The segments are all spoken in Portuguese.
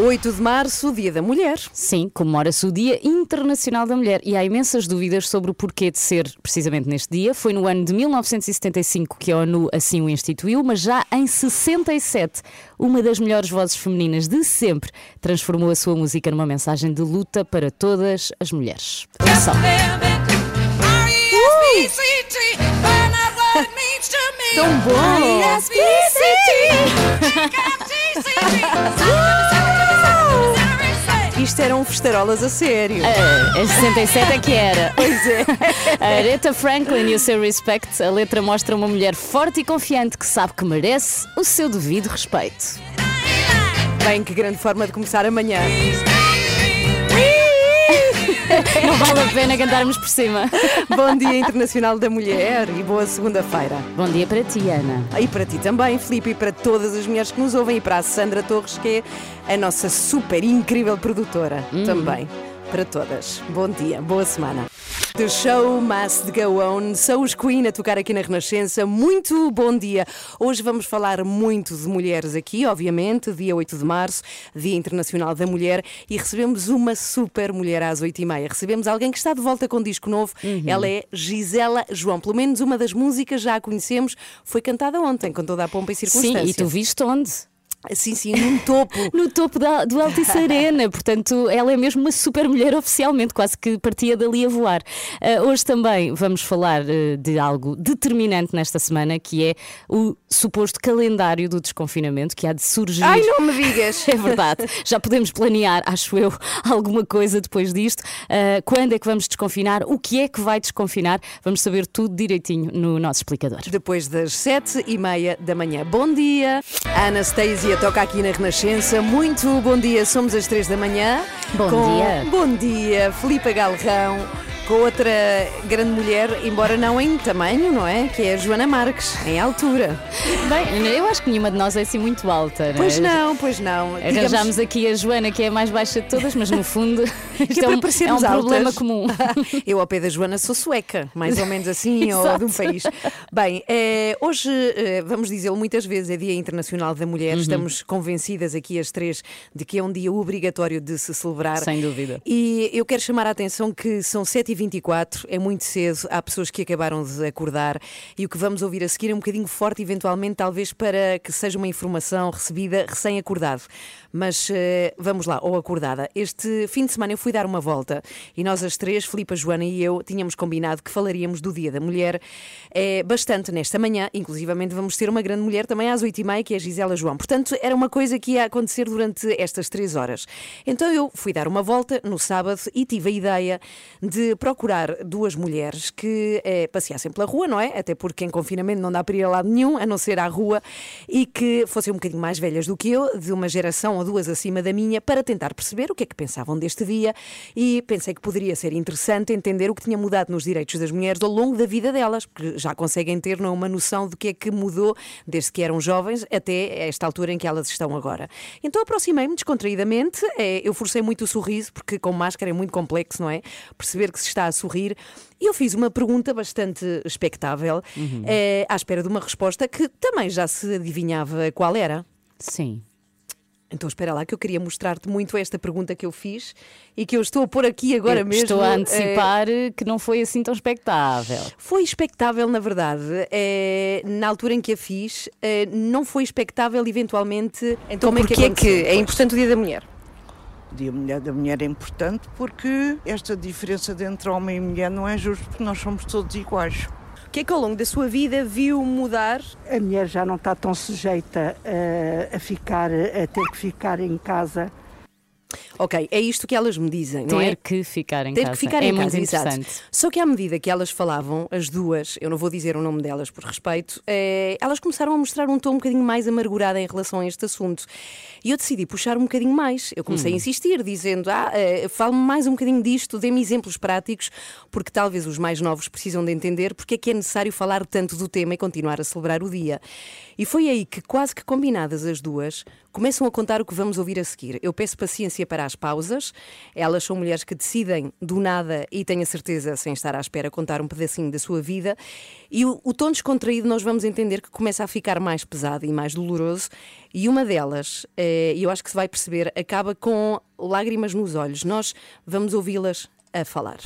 8 de março, Dia da Mulher. Sim, comemora-se o Dia Internacional da Mulher e há imensas dúvidas sobre o porquê de ser precisamente neste dia. Foi no ano de 1975 que a ONU assim o instituiu, mas já em 67, uma das melhores vozes femininas de sempre transformou a sua música numa mensagem de luta para todas as mulheres. Ouçam. Tão bom! Isto eram festarolas a sério. Ah, Em 67 é que era. Pois é. A Aretha Franklin e o seu Respect, a letra mostra uma mulher forte e confiante que sabe que merece o seu devido respeito. Bem, que grande forma de começar amanhã. Não vale a pena cantarmos por cima. Bom Dia Internacional da Mulher e boa segunda-feira. Bom dia para ti, Ana. E para ti também, Filipe, e para todas as mulheres que nos ouvem, e para a Sandra Torres, que é a nossa super incrível produtora. Também. Para todas. Bom dia, boa semana. The show must go on. Sou os Queen a tocar aqui na Renascença. Muito bom dia. Hoje vamos falar muito de mulheres aqui, obviamente, dia 8 de março, Dia Internacional da Mulher, e recebemos uma super mulher às 8h30. Recebemos alguém que está de volta com um disco novo. Ela é Gisela João. Pelo menos uma das músicas já a conhecemos. Foi cantada ontem, com toda a pompa e circunstância. Sim, e tu viste onde? Sim, sim, num topo. No topo da, do Altice Arena, portanto, ela é mesmo uma super mulher oficialmente, quase que partia dali a voar. Ah, hoje também vamos falar ah, de algo determinante nesta semana, que é o suposto calendário do desconfinamento que há de surgir. Ai, não me digas! É verdade, já podemos planear, acho eu, alguma coisa depois disto. Ah, quando é que vamos desconfinar? O que é que vai desconfinar? Vamos saber tudo direitinho no nosso explicador. Depois das sete e meia da manhã. Bom dia! Anastasia toca aqui na Renascença. Muito bom dia, somos às três da manhã. Bom com... dia. Bom dia, Filipe Galrão. Com outra grande mulher, embora não em tamanho, não é? Que é a Joana Marques, em altura. Bem, eu acho que nenhuma de nós é assim muito alta, não é? Pois não, pois não. Arranjámos aqui a Joana, que é a mais baixa de todas, mas no fundo isto é um, é um problema comum. Eu, ao pé da Joana, sou sueca, mais ou menos assim, ou de um país. Bem, eh, hoje, eh, vamos dizê-lo muitas vezes, é Dia Internacional da Mulher. Uhum. Estamos convencidas aqui, as três, de que é um dia obrigatório de se celebrar. Sem dúvida. E eu quero chamar a atenção que são 7h24, é muito cedo, há pessoas que acabaram de acordar e o que vamos ouvir a seguir é um bocadinho forte, eventualmente, talvez para que seja uma informação recebida recém-acordado. Mas eh, vamos lá, ou acordada. Este fim de semana eu fui dar uma volta e nós as três, Filipe, Joana e eu, tínhamos combinado que falaríamos do Dia da Mulher eh, bastante nesta manhã. Inclusivamente vamos ter uma grande mulher também às 8h30, que é a Gisela João. Portanto, era uma coisa que ia acontecer durante estas três horas. Então eu fui dar uma volta no sábado e tive a ideia de procurar duas mulheres que eh, passeassem pela rua, não é? Até porque em confinamento não dá para ir a lado nenhum, a não ser à rua, e que fossem um bocadinho mais velhas do que eu, de uma geração ou duas acima da minha, para tentar perceber o que é que pensavam deste dia e pensei que poderia ser interessante entender o que tinha mudado nos direitos das mulheres ao longo da vida delas, porque já conseguem ter não, uma noção do que é que mudou desde que eram jovens até esta altura em que elas estão agora. Então aproximei-me descontraídamente, eh, eu forcei muito o sorriso, porque com máscara é muito complexo, não é? Perceber que se está a sorrir. E eu fiz uma pergunta bastante expectável, eh, à espera de uma resposta que também já se adivinhava qual era. Sim. Então espera lá que eu queria mostrar-te muito esta pergunta que eu fiz e que eu estou a pôr aqui agora Eu mesmo. Estou a eh, antecipar que não foi assim tão expectável. foi expectável, na verdade. eh, na altura em que a fiz, eh, não foi expectável, eventualmente. Então, como é que porquê é que é importante o Dia da Mulher? O Dia Mulher da Mulher é importante porque esta diferença de entre homem e mulher não é justo porque nós somos todos iguais. O que é que ao longo da sua vida viu mudar? a mulher já não está tão sujeita a, a ficar, a ter que ficar em casa. Ok, é isto que elas me dizem, não Ter é? que ficar em Ter casa. que ficar é em muito casa, exato. Só que à medida que elas falavam, as duas, eu não vou dizer o nome delas por respeito, eh, elas começaram a mostrar um tom um bocadinho mais amargurado em relação a este assunto. E eu decidi puxar um bocadinho mais. Eu comecei a insistir, dizendo: Ah, eh, fale-me mais um bocadinho disto, dê-me exemplos práticos, porque talvez os mais novos precisam de entender porque é que é necessário falar tanto do tema e continuar a celebrar o dia. E foi aí que, quase que combinadas as duas, começam a contar o que vamos ouvir a seguir. Eu peço paciência para as pausas. Elas são mulheres que decidem do nada e tenho a certeza, sem estar à espera, contar um pedacinho da sua vida. E o, o tom descontraído nós vamos entender que começa a ficar mais pesado e mais doloroso. E uma delas, eh, e eu acho que se vai perceber, acaba com lágrimas nos olhos. Nós vamos ouvi-las a falar.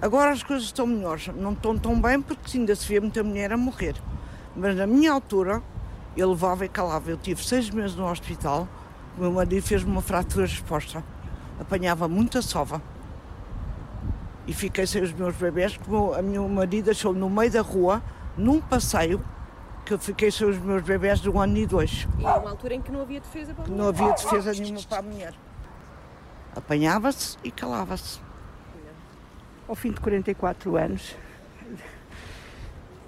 Agora as coisas estão melhores. Não estão tão bem porque ainda se vê muita mulher a morrer. Mas na minha altura, eu levava e calava. Eu tive seis meses no hospital. O meu marido fez-me uma fratura exposta. Apanhava muita sova. E fiquei sem os meus bebés, porque o meu, a meu marido deixou no meio da rua, num passeio, que eu fiquei sem os meus bebés de um ano e dois. E uma altura em que não havia defesa para a Não havia defesa nenhuma para a mulher. Apanhava-se e calava-se. ao fim de 44 anos,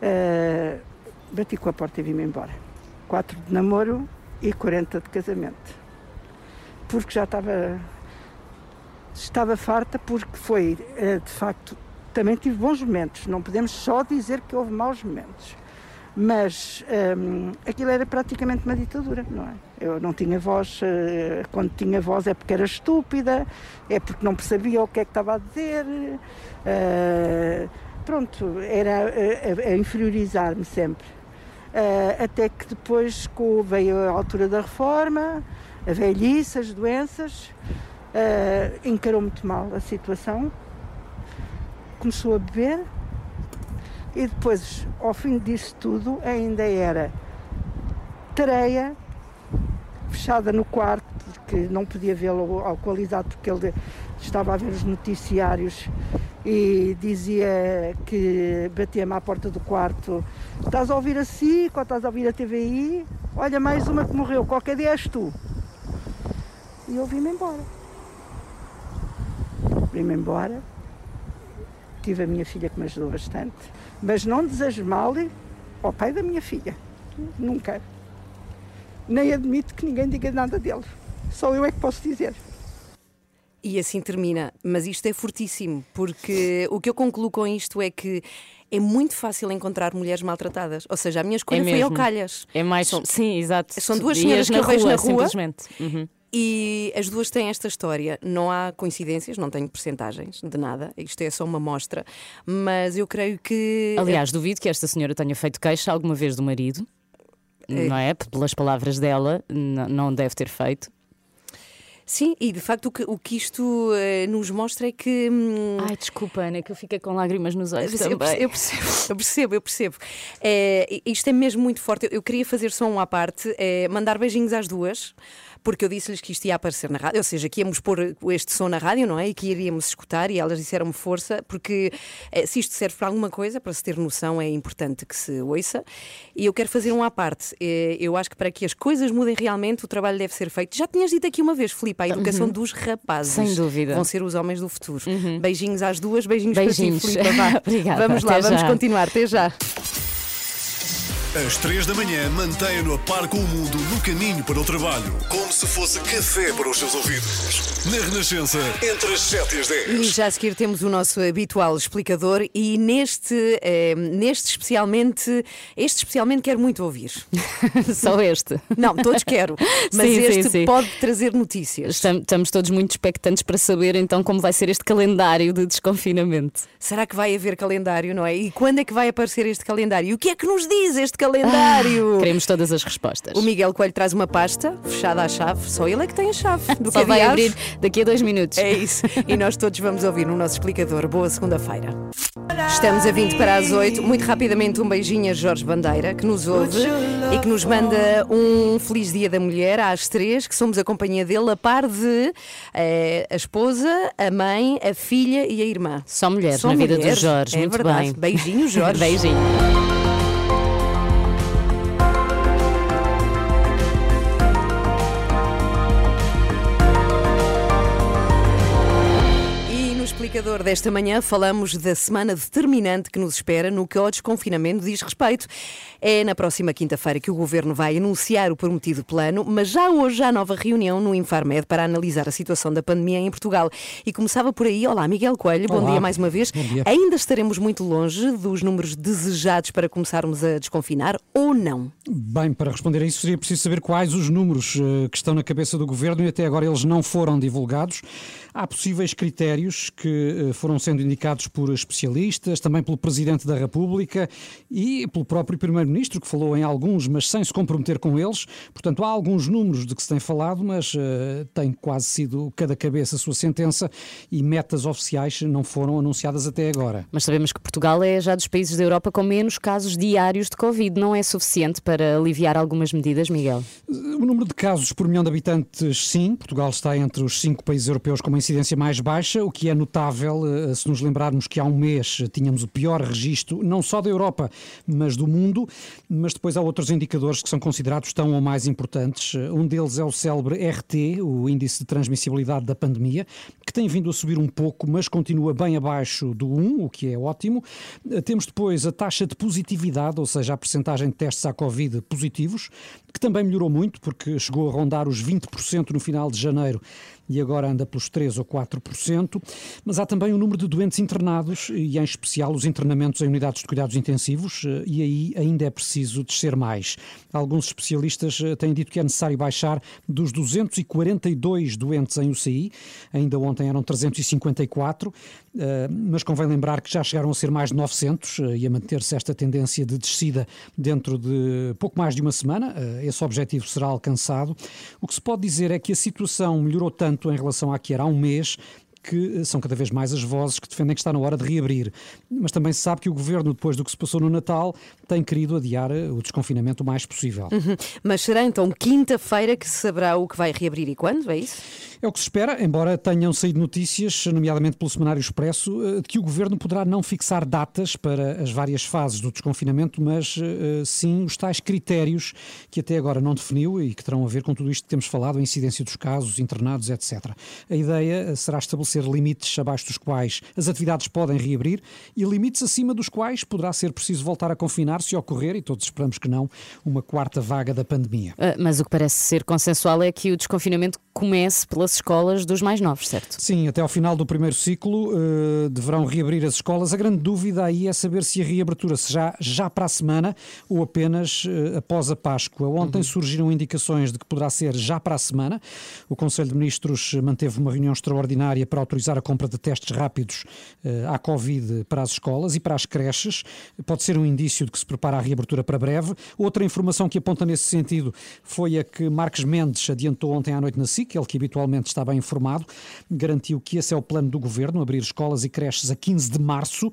eh, bati com a porta e vim-me embora. 4 de namoro e 40 de casamento. Porque já estava, estava farta, porque foi, eh, de facto, também tive bons momentos. Não podemos só dizer que houve maus momentos. Mas hum, aquilo era praticamente uma ditadura, não é? Eu não tinha voz, eh, quando tinha voz é porque era estúpida, é porque não percebia o que é que estava a dizer. eh, pronto, era a- a inferiorizar-me sempre. Eh, até que depois veio a altura da reforma, a velhice, as doenças, eh, encarou muito mal a situação, começou a beber, e depois, ao fim disso tudo, ainda era tareia, fechada no quarto, porque não podia vê-lo alcoolizado, porque ele estava a ver os noticiários e dizia que batia-me à porta do quarto: Estás a ouvir a SIC ou estás a ouvir a TVI? Olha, mais uma que morreu, qualquer dia és tu. E eu vim-me embora. Vim-me embora. Tive a minha filha que me ajudou bastante. Mas não desejo mal ao pai da minha filha. Nunca. Nem admito que ninguém diga nada dele. Só eu é que posso dizer. E assim termina. Mas isto é fortíssimo, porque o que eu concluo com isto é que é muito fácil encontrar mulheres maltratadas. Ou seja, a minha escolha É foi ao calhas. É mais. São- Sim, exato. são duas senhoras que eu vejo na rua. Simplesmente. Uhum. E as duas têm esta história. Não há coincidências, não tenho percentagens de nada. Isto é só uma mostra. Mas eu creio que. Aliás, duvido que esta senhora tenha feito queixa alguma vez do marido. É. Não é? Pelas palavras dela, não deve ter feito. Sim, e de facto o que, o que isto eh, nos mostra é que. hum, Ai, desculpa, Ana, que eu fiquei com lágrimas nos olhos Eu também. percebo, eu percebo, eu percebo. eu percebo. É, isto é mesmo muito forte. Eu, eu queria fazer só um à parte, é, mandar beijinhos às duas, porque eu disse-lhes que isto ia aparecer na rádio, ou seja, que íamos pôr este som na rádio, não é? E que iríamos escutar, e elas disseram-me força, porque é, se isto serve para alguma coisa, para se ter noção, é importante que se ouça. E eu quero fazer um à parte. É, eu acho que para que as coisas mudem realmente, o trabalho deve ser feito. Já tinhas dito aqui uma vez, Filipe, a educação dos rapazes. Sem dúvida. Vão ser os homens do futuro. Beijinhos às duas, beijinhos, Beijinhos. para ti, Filipe. Vamos lá, até vamos já. continuar. Até já. Às três da manhã, mantenha-no a par com o mundo no caminho para o trabalho. Como se fosse café para os seus ouvidos. Na Renascença, entre as 7 e as 10. E já a seguir temos o nosso habitual explicador e neste, eh, neste especialmente, este especialmente quero muito ouvir. Só este. Não, todos quero, mas Sim, sim, este sim. pode trazer notícias. Estam- Estamos todos muito expectantes para saber então como vai ser este calendário de desconfinamento. Será que vai haver calendário, não é? E quando é que vai aparecer este calendário? E o que é que nos diz este calendário? Queremos todas as respostas. O Miguel Coelho traz uma pasta fechada à chave, só ele é que tem a chave. Do Só vai abrir daqui a dois minutos. É isso. E nós todos vamos ouvir no nosso explicador. Boa segunda-feira. Estamos a 20 para as 8. Muito rapidamente, um beijinho a Jorge Bandeira, que nos ouve e que nos manda um feliz dia da mulher às três, que somos a companhia dele, a par de eh, a esposa, a mãe, a filha e a irmã. Só mulheres Só na vida mulheres, do Jorge. é muito verdade. bem. Beijinho, Jorge. Beijinho. Indicador desta manhã, falamos da semana determinante que nos espera no que ao desconfinamento diz respeito. É na próxima quinta-feira que o Governo vai anunciar o prometido plano, mas já hoje há nova reunião no Infarmed para analisar a situação da pandemia em Portugal. E começava por aí. Olá, Miguel Coelho, bom Olá. dia mais uma vez. Bom. Ainda estaremos muito longe dos números desejados para começarmos a desconfinar ou não? Bem, para responder a isso seria preciso saber quais os números eh, que estão na cabeça do governo e até agora eles não foram divulgados. Há possíveis critérios que eh, foram sendo indicados por especialistas, também pelo Presidente da República e pelo próprio Primeiro-Ministro, que falou em alguns, mas sem se comprometer com eles. Portanto, há alguns números de que se tem falado, mas eh, tem quase sido cada cabeça a sua sentença e metas oficiais não foram anunciadas até agora. Mas sabemos que Portugal é já dos países da Europa com menos casos diários de Covid. Não é suficiente para aliviar algumas medidas, Miguel? O número de casos por milhão de habitantes, sim. Portugal está entre os cinco países europeus com uma incidência mais baixa, o que é notável eh, se nos lembrarmos que há um mês tínhamos o pior registro, não só da Europa, mas do mundo. Mas depois há outros indicadores que são considerados tão ou mais importantes. Um deles é o célebre RT, o Índice de Transmissibilidade da Pandemia, que tem vindo a subir um pouco, mas continua bem abaixo do 1, o que é ótimo. Temos depois a taxa de positividade, ou seja, a percentagem de testes à Covid positivos, que também melhorou muito, porque chegou a rondar os 20% no final de janeiro e agora anda pelos 3 ou 4%. Mas há também o número de doentes internados e, em especial, os internamentos em unidades de cuidados intensivos, eh, e aí ainda é preciso descer mais. Alguns especialistas eh, têm dito que é necessário baixar dos 242 doentes em UCI, ainda ontem eram 354, eh, mas convém lembrar que já chegaram a ser mais de 900 eh, e a manter-se esta tendência de descida dentro de pouco mais de uma semana. Esse objetivo será alcançado. O que se pode dizer é que a situação melhorou tanto em relação à que era há um mês que são cada vez mais as vozes que defendem que está na hora de reabrir. Mas também se sabe que o governo, depois do que se passou no Natal, tem querido adiar eh, o desconfinamento o mais possível. Uhum. Mas será então quinta-feira que se saberá o que vai reabrir e quando? É isso? É o que se espera, embora tenham saído notícias, nomeadamente pelo Semanário Expresso, eh, de que o governo poderá não fixar datas para as várias fases do desconfinamento, mas eh, sim os tais critérios que até agora não definiu e que terão a ver com tudo isto que temos falado, a incidência dos casos, internados, etc. A ideia será estabelecer limites abaixo dos quais as atividades podem reabrir e limites acima dos quais poderá ser preciso voltar a confinar se ocorrer, e todos esperamos que não, uma quarta vaga da pandemia. Ah, Mas o que parece ser consensual é que o desconfinamento comece pelas escolas dos mais novos, certo? Sim, até ao final do primeiro ciclo eh, deverão reabrir as escolas. A grande dúvida aí é saber se a reabertura será já para a semana ou apenas eh, após a Páscoa. Ontem surgiram indicações de que poderá ser já para a semana. O Conselho de Ministros manteve uma reunião extraordinária para autorizar a compra de testes rápidos eh, à Covid para as escolas e para as creches. Pode ser um indício de que se prepara a reabertura para breve. Outra informação que aponta nesse sentido foi a que Marques Mendes adiantou ontem à noite na SIC, ele que habitualmente está bem informado, garantiu que esse é o plano do governo, abrir escolas e creches a 15 de março.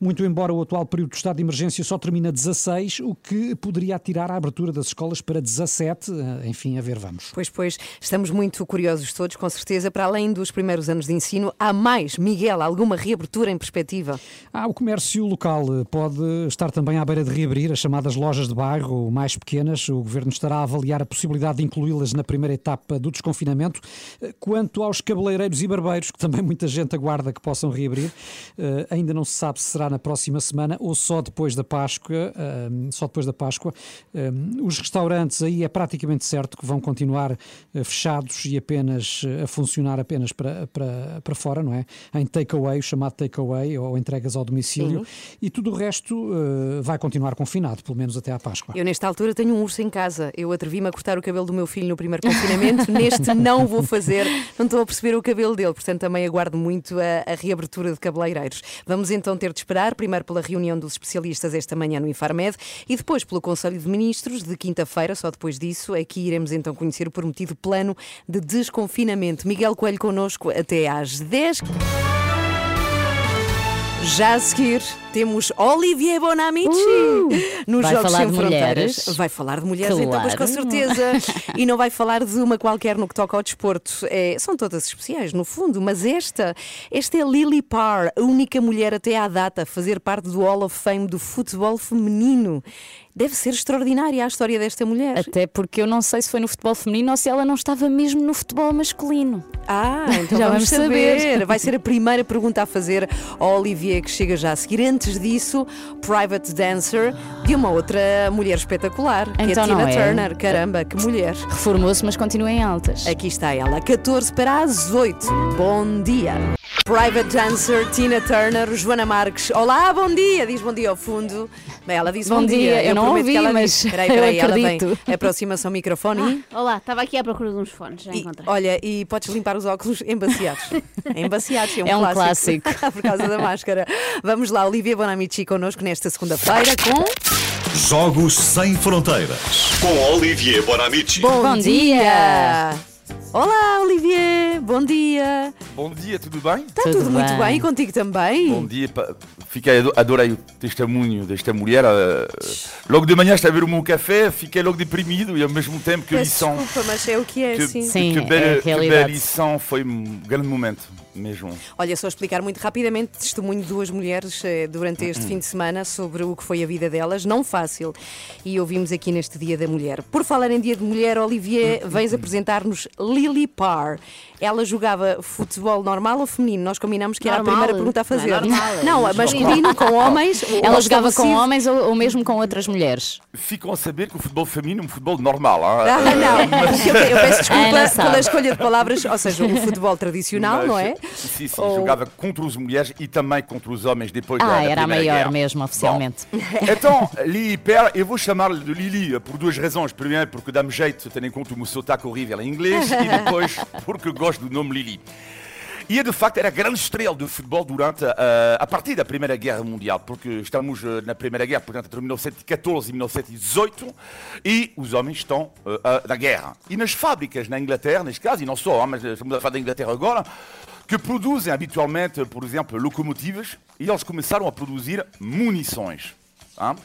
Muito embora o atual período de estado de emergência só termina 16, o que poderia atirar a abertura das escolas para 17. Eh, Enfim, a ver, vamos. Pois, pois, estamos muito curiosos todos, com certeza. Para além dos primeiros anos de ensino, há mais, Miguel, alguma reabertura em perspectiva? Ah, o comércio local eh, pode estar também à beira de reabrir, as chamadas lojas de bairro mais pequenas. O governo estará a avaliar a possibilidade de incluí-las na primeira etapa do desconfinamento. Eh, Quanto aos cabeleireiros e barbeiros, que também muita gente aguarda que possam reabrir, eh, ainda não se sabe se será na próxima semana ou só depois da Páscoa. Só depois da Páscoa. Os restaurantes aí é praticamente certo que vão continuar fechados e apenas a funcionar apenas para, para, para fora, não é? Em takeaway, o chamado takeaway ou entregas ao domicílio. E tudo o resto eh, vai continuar confinado, pelo menos até à Páscoa. Eu, nesta altura, tenho um urso em casa. Eu atrevi-me a cortar o cabelo do meu filho no primeiro confinamento. Neste, não vou fazer. Não estou a perceber o cabelo dele. Portanto, também aguardo muito a, a reabertura de cabeleireiros. Vamos então ter de esperar, primeiro pela reunião dos especialistas esta manhã no Infarmed e depois pelo Conselho de Ministros de quinta-feira. Só depois disso é que iremos então conhecer o prometido plano de desconfinamento. Miguel Coelho connosco até às 10. Já a seguir temos Olivier Bonamici nos Vai Jogos falar Sem de Fronteiras. mulheres. Vai falar de mulheres, então, pois com Claro. certeza. e não vai falar de uma qualquer no que toca ao desporto. É, são todas especiais, no fundo, mas esta, esta é Lily Parr, a única mulher até à data a fazer parte do Hall of Fame do futebol feminino. Deve ser extraordinária a história desta mulher. Até porque eu não sei se foi no futebol feminino ou se ela não estava mesmo no futebol masculino. Ah, então Já vamos vamos saber. saber. Vai ser a primeira pergunta a fazer ao Olivier que chega já a seguir. Antes disso, Private Dancer de uma outra mulher espetacular, que Então é não Tina é? Turner. Caramba, que mulher. Reformou-se, mas continua em altas. Aqui está ela, 14 para as 8. Bom dia. Private Dancer, Tina Turner, Joana Marques. Olá, bom dia. Diz bom dia ao fundo. Bem, ela disse bom, Bom dia. Eu não prometo ouvi, que ela mas disse. Peraí, eu peraí, ela vem. Aproxima-se ao microfone. Olá, estava aqui à procura de uns fones, já e, encontrei. olha, e podes limpar os óculos embaciados. Embaciados, é um, É um clássico. Por causa da máscara. Vamos lá, Olivia Bonamici connosco nesta segunda-feira com. Jogos Sem Fronteiras. Com Olivier Bonamici. Bom, Bom dia. Olá, Olivier. Bom dia. Bom dia, tudo bem? Está tudo, Tudo muito bem. bem e contigo também? Bom dia, pa- fiquei, ado- adorei o testemunho desta mulher. eh, Logo de manhã estava a ver o meu café, fiquei logo deprimido e ao mesmo tempo que Peço lição. desculpa, mas é o que é, Que, sim. Sim, que, é a bela, que bela lição, foi um grande momento mesmo. Olha, só explicar muito rapidamente testemunho de duas mulheres eh, durante este fim de semana sobre o que foi a vida delas, não fácil. E ouvimos aqui neste Dia da Mulher. Por falar em Dia de Mulher, Olivier, vens apresentar-nos Lily Parr. Ela jogava futebol normal ou feminino? Nós combinamos que era a Normal. primeira pergunta a fazer. Não é normal, é Não, masculino, com homens. ou Ela jogava com homens ou, ou mesmo com outras mulheres? Ficam a saber que o futebol feminino é um futebol normal. hein? Ah, não, eu, eu peço desculpa Ana sabe. pela escolha de palavras, ou seja, o futebol tradicional, Mas, não é? Sim, sim, Ou- jogava contra as mulheres e também contra os homens depois da, Ah, da era a maior Guerra. mesmo, oficialmente. Bom, então, Lili Per, eu vou chamar-lhe de Lili por duas razões. Primeiro, porque dá-me jeito, tendo em conta o meu sotaque horrível em inglês, e depois, porque gosto do nome Lili. E de facto era a grande estrela do futebol durante a, a partir da Primeira Guerra Mundial, porque estamos eh, na Primeira Guerra, portanto, entre 1914 e 1918, e os homens estão eh, a- na guerra. E nas fábricas na Inglaterra, neste caso, e não só, ah, mas estamos a falar da Inglaterra agora, que produzem habitualmente, por exemplo, locomotivas, e eles começaram a produzir munições. ah.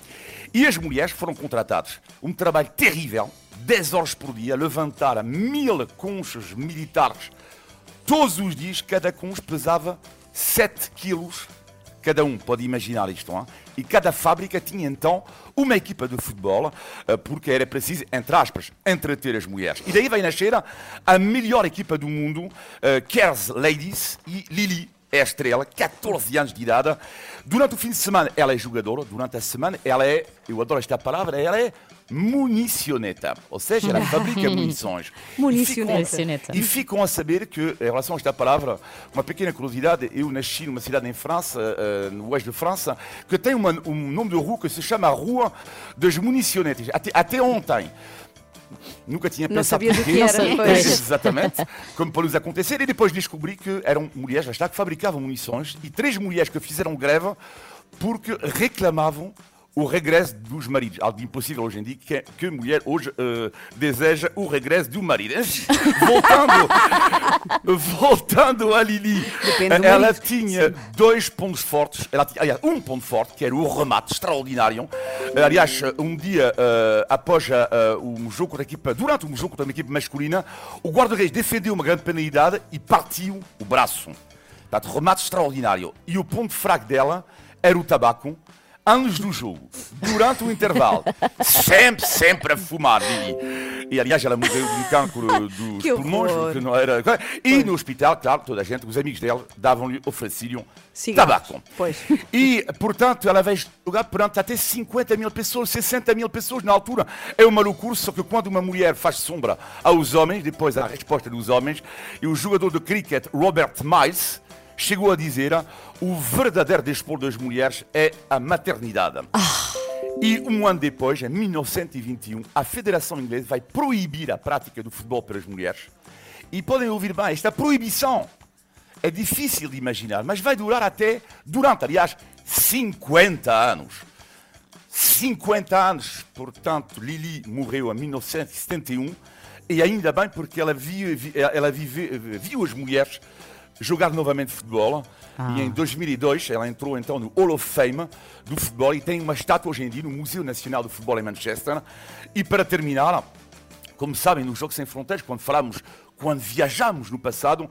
E as mulheres foram contratadas. Um trabalho terrível, 10 horas por dia, levantar mil conchas militares todos os dias, cada concha pesava 7 quilos cada um, pode imaginar isto. Hein? E cada fábrica tinha então uma equipa de futebol, eh, porque era preciso, entre aspas, entreter as mulheres. E daí vai nascer a melhor equipa do mundo, eh, Cares Ladies e Lili. É a estrela, 14 anos de idade. Durante o fim de semana, ela é jogadora. Durante a semana, ela é, eu adoro esta palavra, ela é municioneta. Ou seja, ela fabrica munições. Municioneta. E ficam a saber que, em relação a esta palavra, uma pequena curiosidade, eu nasci numa cidade em França, eh, no oeste de França, que tem uma- um nome de rua que se chama Rua das Municionetas. Até, até ontem. Nunca tinha Não pensado porquê. que era. Exatamente. Como para nos acontecer. E depois descobri que eram mulheres, já está, que fabricavam munições. E três mulheres que fizeram greve porque reclamavam o regresso dos maridos. Algo impossível hoje em dia, que, que mulher hoje eh, deseja o regresso do marido. Voltando, voltando a Lili, ela tinha dois pontos fortes. Ela tinha, aliás, um ponto forte, que era o remate extraordinário. Aliás, um dia eh, após eh, um jogo da equipa, durante um jogo da equipa masculina, o guarda-reis defendeu uma grande penalidade e partiu o braço. Portanto, remate extraordinário. E o ponto fraco dela era o tabaco. Antes do jogo, durante o intervalo, sempre, sempre a fumar, Lili. E aliás, ela morreu de um cancro dos Que pulmões, que não era. E no hospital, claro, toda a gente, os amigos dela, davam-lhe, ofereciam tabaco. Pois. E, portanto, ela vai jogar perante até 50 mil pessoas, 60 mil pessoas na altura. É uma loucura, só que quando uma mulher faz sombra aos homens, depois a resposta dos homens, e o jogador de cricket Robert Miles chegou a dizer o verdadeiro despor das mulheres é a maternidade. E um ano depois, em 1921, a Federação Inglesa vai proibir a prática do futebol para as mulheres. E podem ouvir bem, esta proibição é difícil de imaginar, mas vai durar até, durante, aliás, 50 anos. 50 anos, portanto, Lili morreu em 1971 e ainda bem porque ela viu, vi- ela vive- viu as mulheres jogar novamente futebol e em 2002 ela entrou então no Hall of Fame do futebol e tem uma estátua hoje em dia no Museu Nacional do Futebol em Manchester. E para terminar, como sabem, no Jogo Sem Fronteiras, quando falamos, quando viajamos no passado,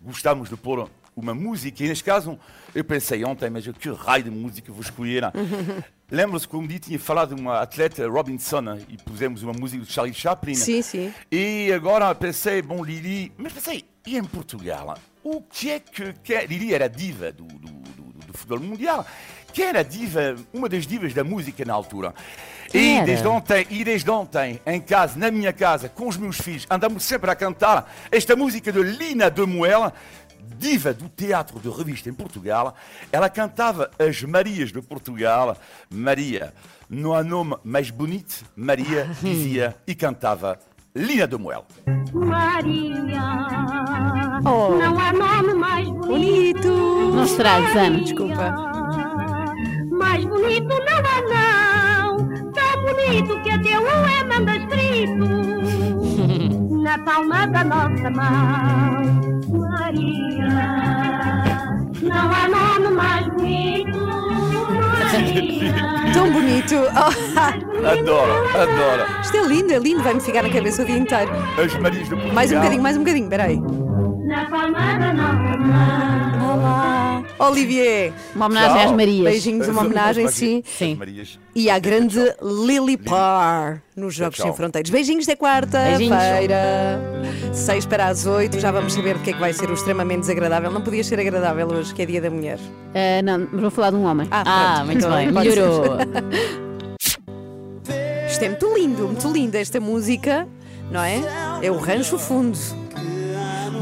gostamos de pôr uma música, e neste caso eu pensei ontem, mas que raio de música vou escolher? Lembro-se que um dia tinha falado de uma atleta Robinson e pusemos uma música de Charlie Chaplin. Sim, sim. E agora pensei, bom, Lili, mas pensei, e em Portugal? O que é que. que é? Lili era diva do, do, do, do futebol mundial. Quem era diva, uma das divas da música na altura? E desde ontem, e desde ontem, em casa, na minha casa, com os meus filhos, andamos sempre a cantar esta música de Lina de Moel, diva do teatro de revista em Portugal. Ela cantava as Marias de Portugal. Maria, não há nome mais bonito, Maria dizia e cantava Lina de Moel. Maria, Oh. não há nome mais bonito. Bonito! Não estragues, Ana. Desculpa. Mais bonito não há não, tão bonito que até o é manda escrito na palma da nossa mão. Maria, não há nome mais bonito. Tão bonito! Oh, Adoro, adoro. isto é lindo, é lindo, vai-me ficar na cabeça o dia inteiro. As Marias de Portugal. Mais um bocadinho, mais um bocadinho, peraí. Na palma da nossa mão. Olá! Olivier! Uma homenagem Tchau. às Marias. Beijinhos, uma homenagem, sim. Sim. Marias. E à grande Lily Parr nos Jogos Tchau. Sem Fronteiras. Beijinhos de quarta-feira. Seis para as oito. Já vamos saber do que é que vai ser o extremamente desagradável. Não podia ser agradável hoje, que é dia da mulher. Ah, não, mas vou falar de um homem. Ah, Ah, muito bem, melhorou. Isto é muito lindo, muito linda esta música, não é? É o Rancho Fundo.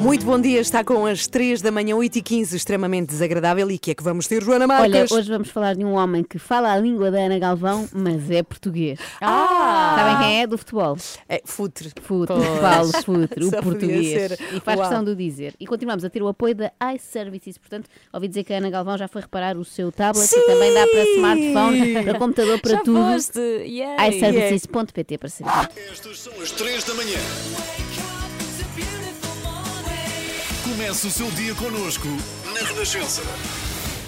Muito bom dia, está com as 3 da manhã, 8 e 15 extremamente desagradável. E que é que vamos ter, Joana Olha, Marques? hoje vamos falar de um homem que fala a língua da Ana Galvão, mas é português. Ah! Sabem quem é? Do futebol. É futre. Futre, Pois. Paulo Futre, o português. ser. E faz Uau. questão de o dizer. E continuamos a ter o apoio da iServices. Portanto, ouvi dizer que a Ana Galvão já foi reparar o seu tablet Sim! e também dá para smartphone, para computador, para Já tudo. iServices.pt para saber. Estas são as 3 da manhã. Comece o seu dia connosco na Renascença.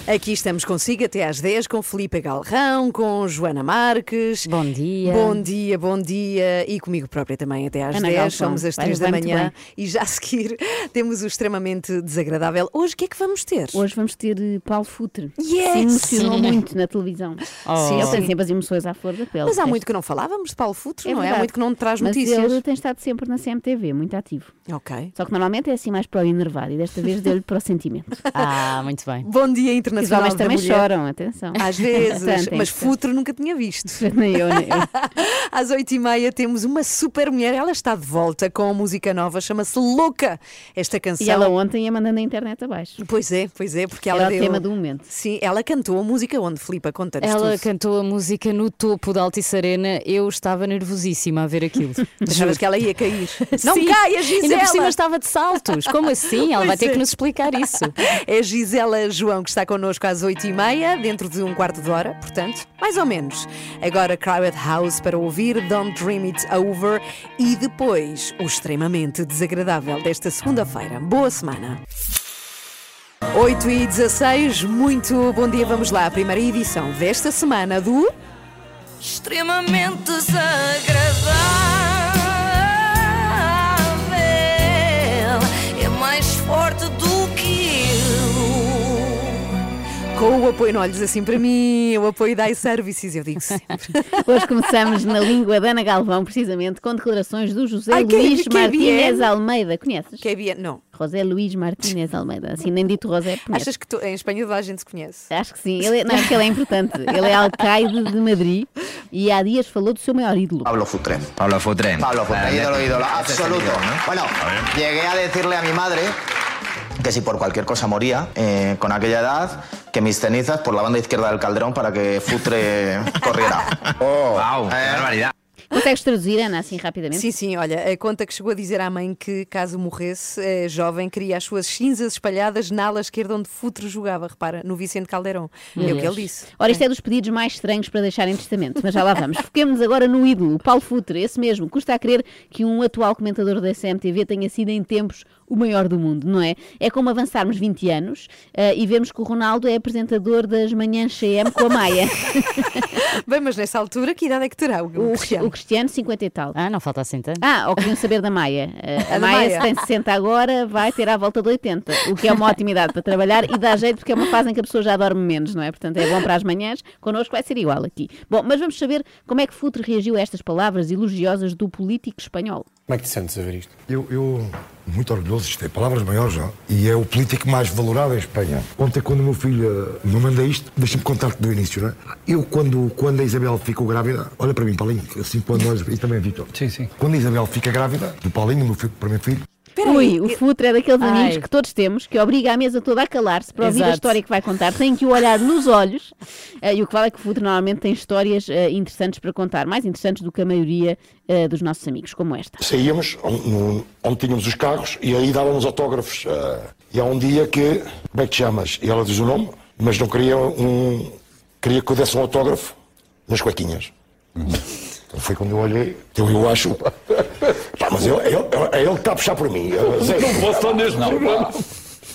Aqui estamos consigo até às 10 com Felipe Galrão, com Joana Marques. Bom dia. Bom dia, bom dia. E comigo própria também até às Ana 10. Galvão, Somos às vai- 3 da manhã. bem. E já a seguir temos o extremamente desagradável. Hoje o que é que vamos ter? Hoje vamos ter eh, Paulo Futre. Yes! Se emocionou muito na televisão. Oh. Sim, ele tem sempre as emoções à flor da pele. Mas há muito que não falávamos de Paulo Futre, É não é? Há muito que não traz Mas notícias. ele tem estado sempre na CMTV, muito ativo. Ok. Só que normalmente é assim mais para o enervado e desta vez deu-lhe para o sentimento. Ah, muito bem. Bom dia Os internacional homens da também mulher. choram, atenção. Às vezes, Bastante, mas é Futre nunca tinha visto. Nem eu, nem eu. Às oito e meia temos uma super mulher. Ela está de volta com a música nova, chama-se Louca. Esta canção. E ela ontem ia mandando a internet abaixo. Pois é, pois é, porque ela Era o deu... tema do momento. Sim, ela cantou a música onde, Filipa? Conta-nos Ela tudo. cantou a música no topo da Altice Arena. Eu estava nervosíssima a ver aquilo. Achavas que ela ia cair. Não Sim. caia, Gisela! Ainda por cima estava de saltos. Como assim? Ela vai Pois ter é. que nos explicar isso. É Gisela João que está connosco às 8h30, dentro de um quarto de hora, portanto, mais ou menos. Agora Crowded House para ouvir Don't Dream It Over e depois o extremamente desagradável desta segunda-feira. Boa semana. 8 e 16, muito bom dia. Vamos lá, a primeira edição desta semana do. extremamente desagradável. Com o apoio, não olhes assim para mim, o apoio da iServices, eu digo sempre. Hoje começamos na língua da Ana Galvão, precisamente, com declarações do José Ai, que- Luís que é Martínez bien. Almeida. Conheces? Que é bien- Não. José Luís Martínez Almeida. Assim, nem dito José, conheces. Achas que tu, em Espanha toda a gente se conhece? Acho que sim. Ele, é- não, porque ele é importante. Ele é alcaide de Madrid e há dias falou do seu maior ídolo. Pablo Futre. Pablo Futre. Pablo Futre, ídolo, ídolo, absoluto. Bueno, llegué a decirle a mi madre que si por cualquier cosa moría, eh, con aquella edad, que mis cenizas por la banda izquierda del Calderón para que Futre corriera. Oh, wow, barbaridad. Consegues traduzir, Ana, assim rapidamente? Sim, sim, olha, a conta que chegou a dizer à mãe que, caso morresse, eh, jovem, queria as suas cinzas espalhadas na ala esquerda onde Futre jogava, repara, no Vicente Caldeirão. É o que ele disse. Ora, isto é dos pedidos mais estranhos para deixar em testamento, mas já lá vamos. Foquemos-nos agora no ídolo, o Paulo Futre, esse mesmo. Custa a crer que um atual comentador da CMTV tenha sido em tempos o maior do mundo, não é? É como avançarmos 20 anos uh, e vermos que o Ronaldo é apresentador das manhãs CM com a Maia. Bem, mas nessa altura, que idade é que terá o, o Cristiano? O Cristiano, 50 e tal. Ah, não falta assim tanto. Ah, ou queriam saber da Maia. Uh, a, a Maia, Maia, se tem 60 agora, vai ter à volta de 80, o que é uma ótima idade para trabalhar e dá jeito porque é uma fase em que a pessoa já dorme menos, não é? Portanto, é bom para as manhãs. Connosco vai ser igual aqui. Bom, mas vamos saber como é que Futre reagiu a estas palavras elogiosas do político espanhol. Como é que te sentes a ver isto? Eu, eu muito orgulhoso, isto é palavras maiores, não? E é o político mais valorado em Espanha. Ontem, quando o meu filho me manda isto, deixa-me contar-te do início, não é? Eu, quando, quando a Isabel ficou grávida, olha para mim, Paulinho, assim quando nós, e também Vitor. Sim, sim. Quando a Isabel fica grávida, do Paulinho, meu filho, para meu filho, Ui, o futre é daqueles Ai. amigos que todos temos, que obriga a mesa toda a calar-se para ouvir Exato. a história que vai contar. Tem que o olhar nos olhos. Uh, e o que vale é que o futre normalmente tem histórias uh, interessantes para contar, mais interessantes do que a maioria uh, dos nossos amigos, como esta. Saíamos onde, onde tínhamos os carros e aí dávamos autógrafos. e há um dia que, como é que te chamas? E ela diz o nome, mas não queria um. queria que eu desse um autógrafo nas cuequinhas. Uhum. Então foi quando eu olhei, então eu acho. Pá, mas ele, ele, é ele que está a puxar por mim. Não posso estar neste, não.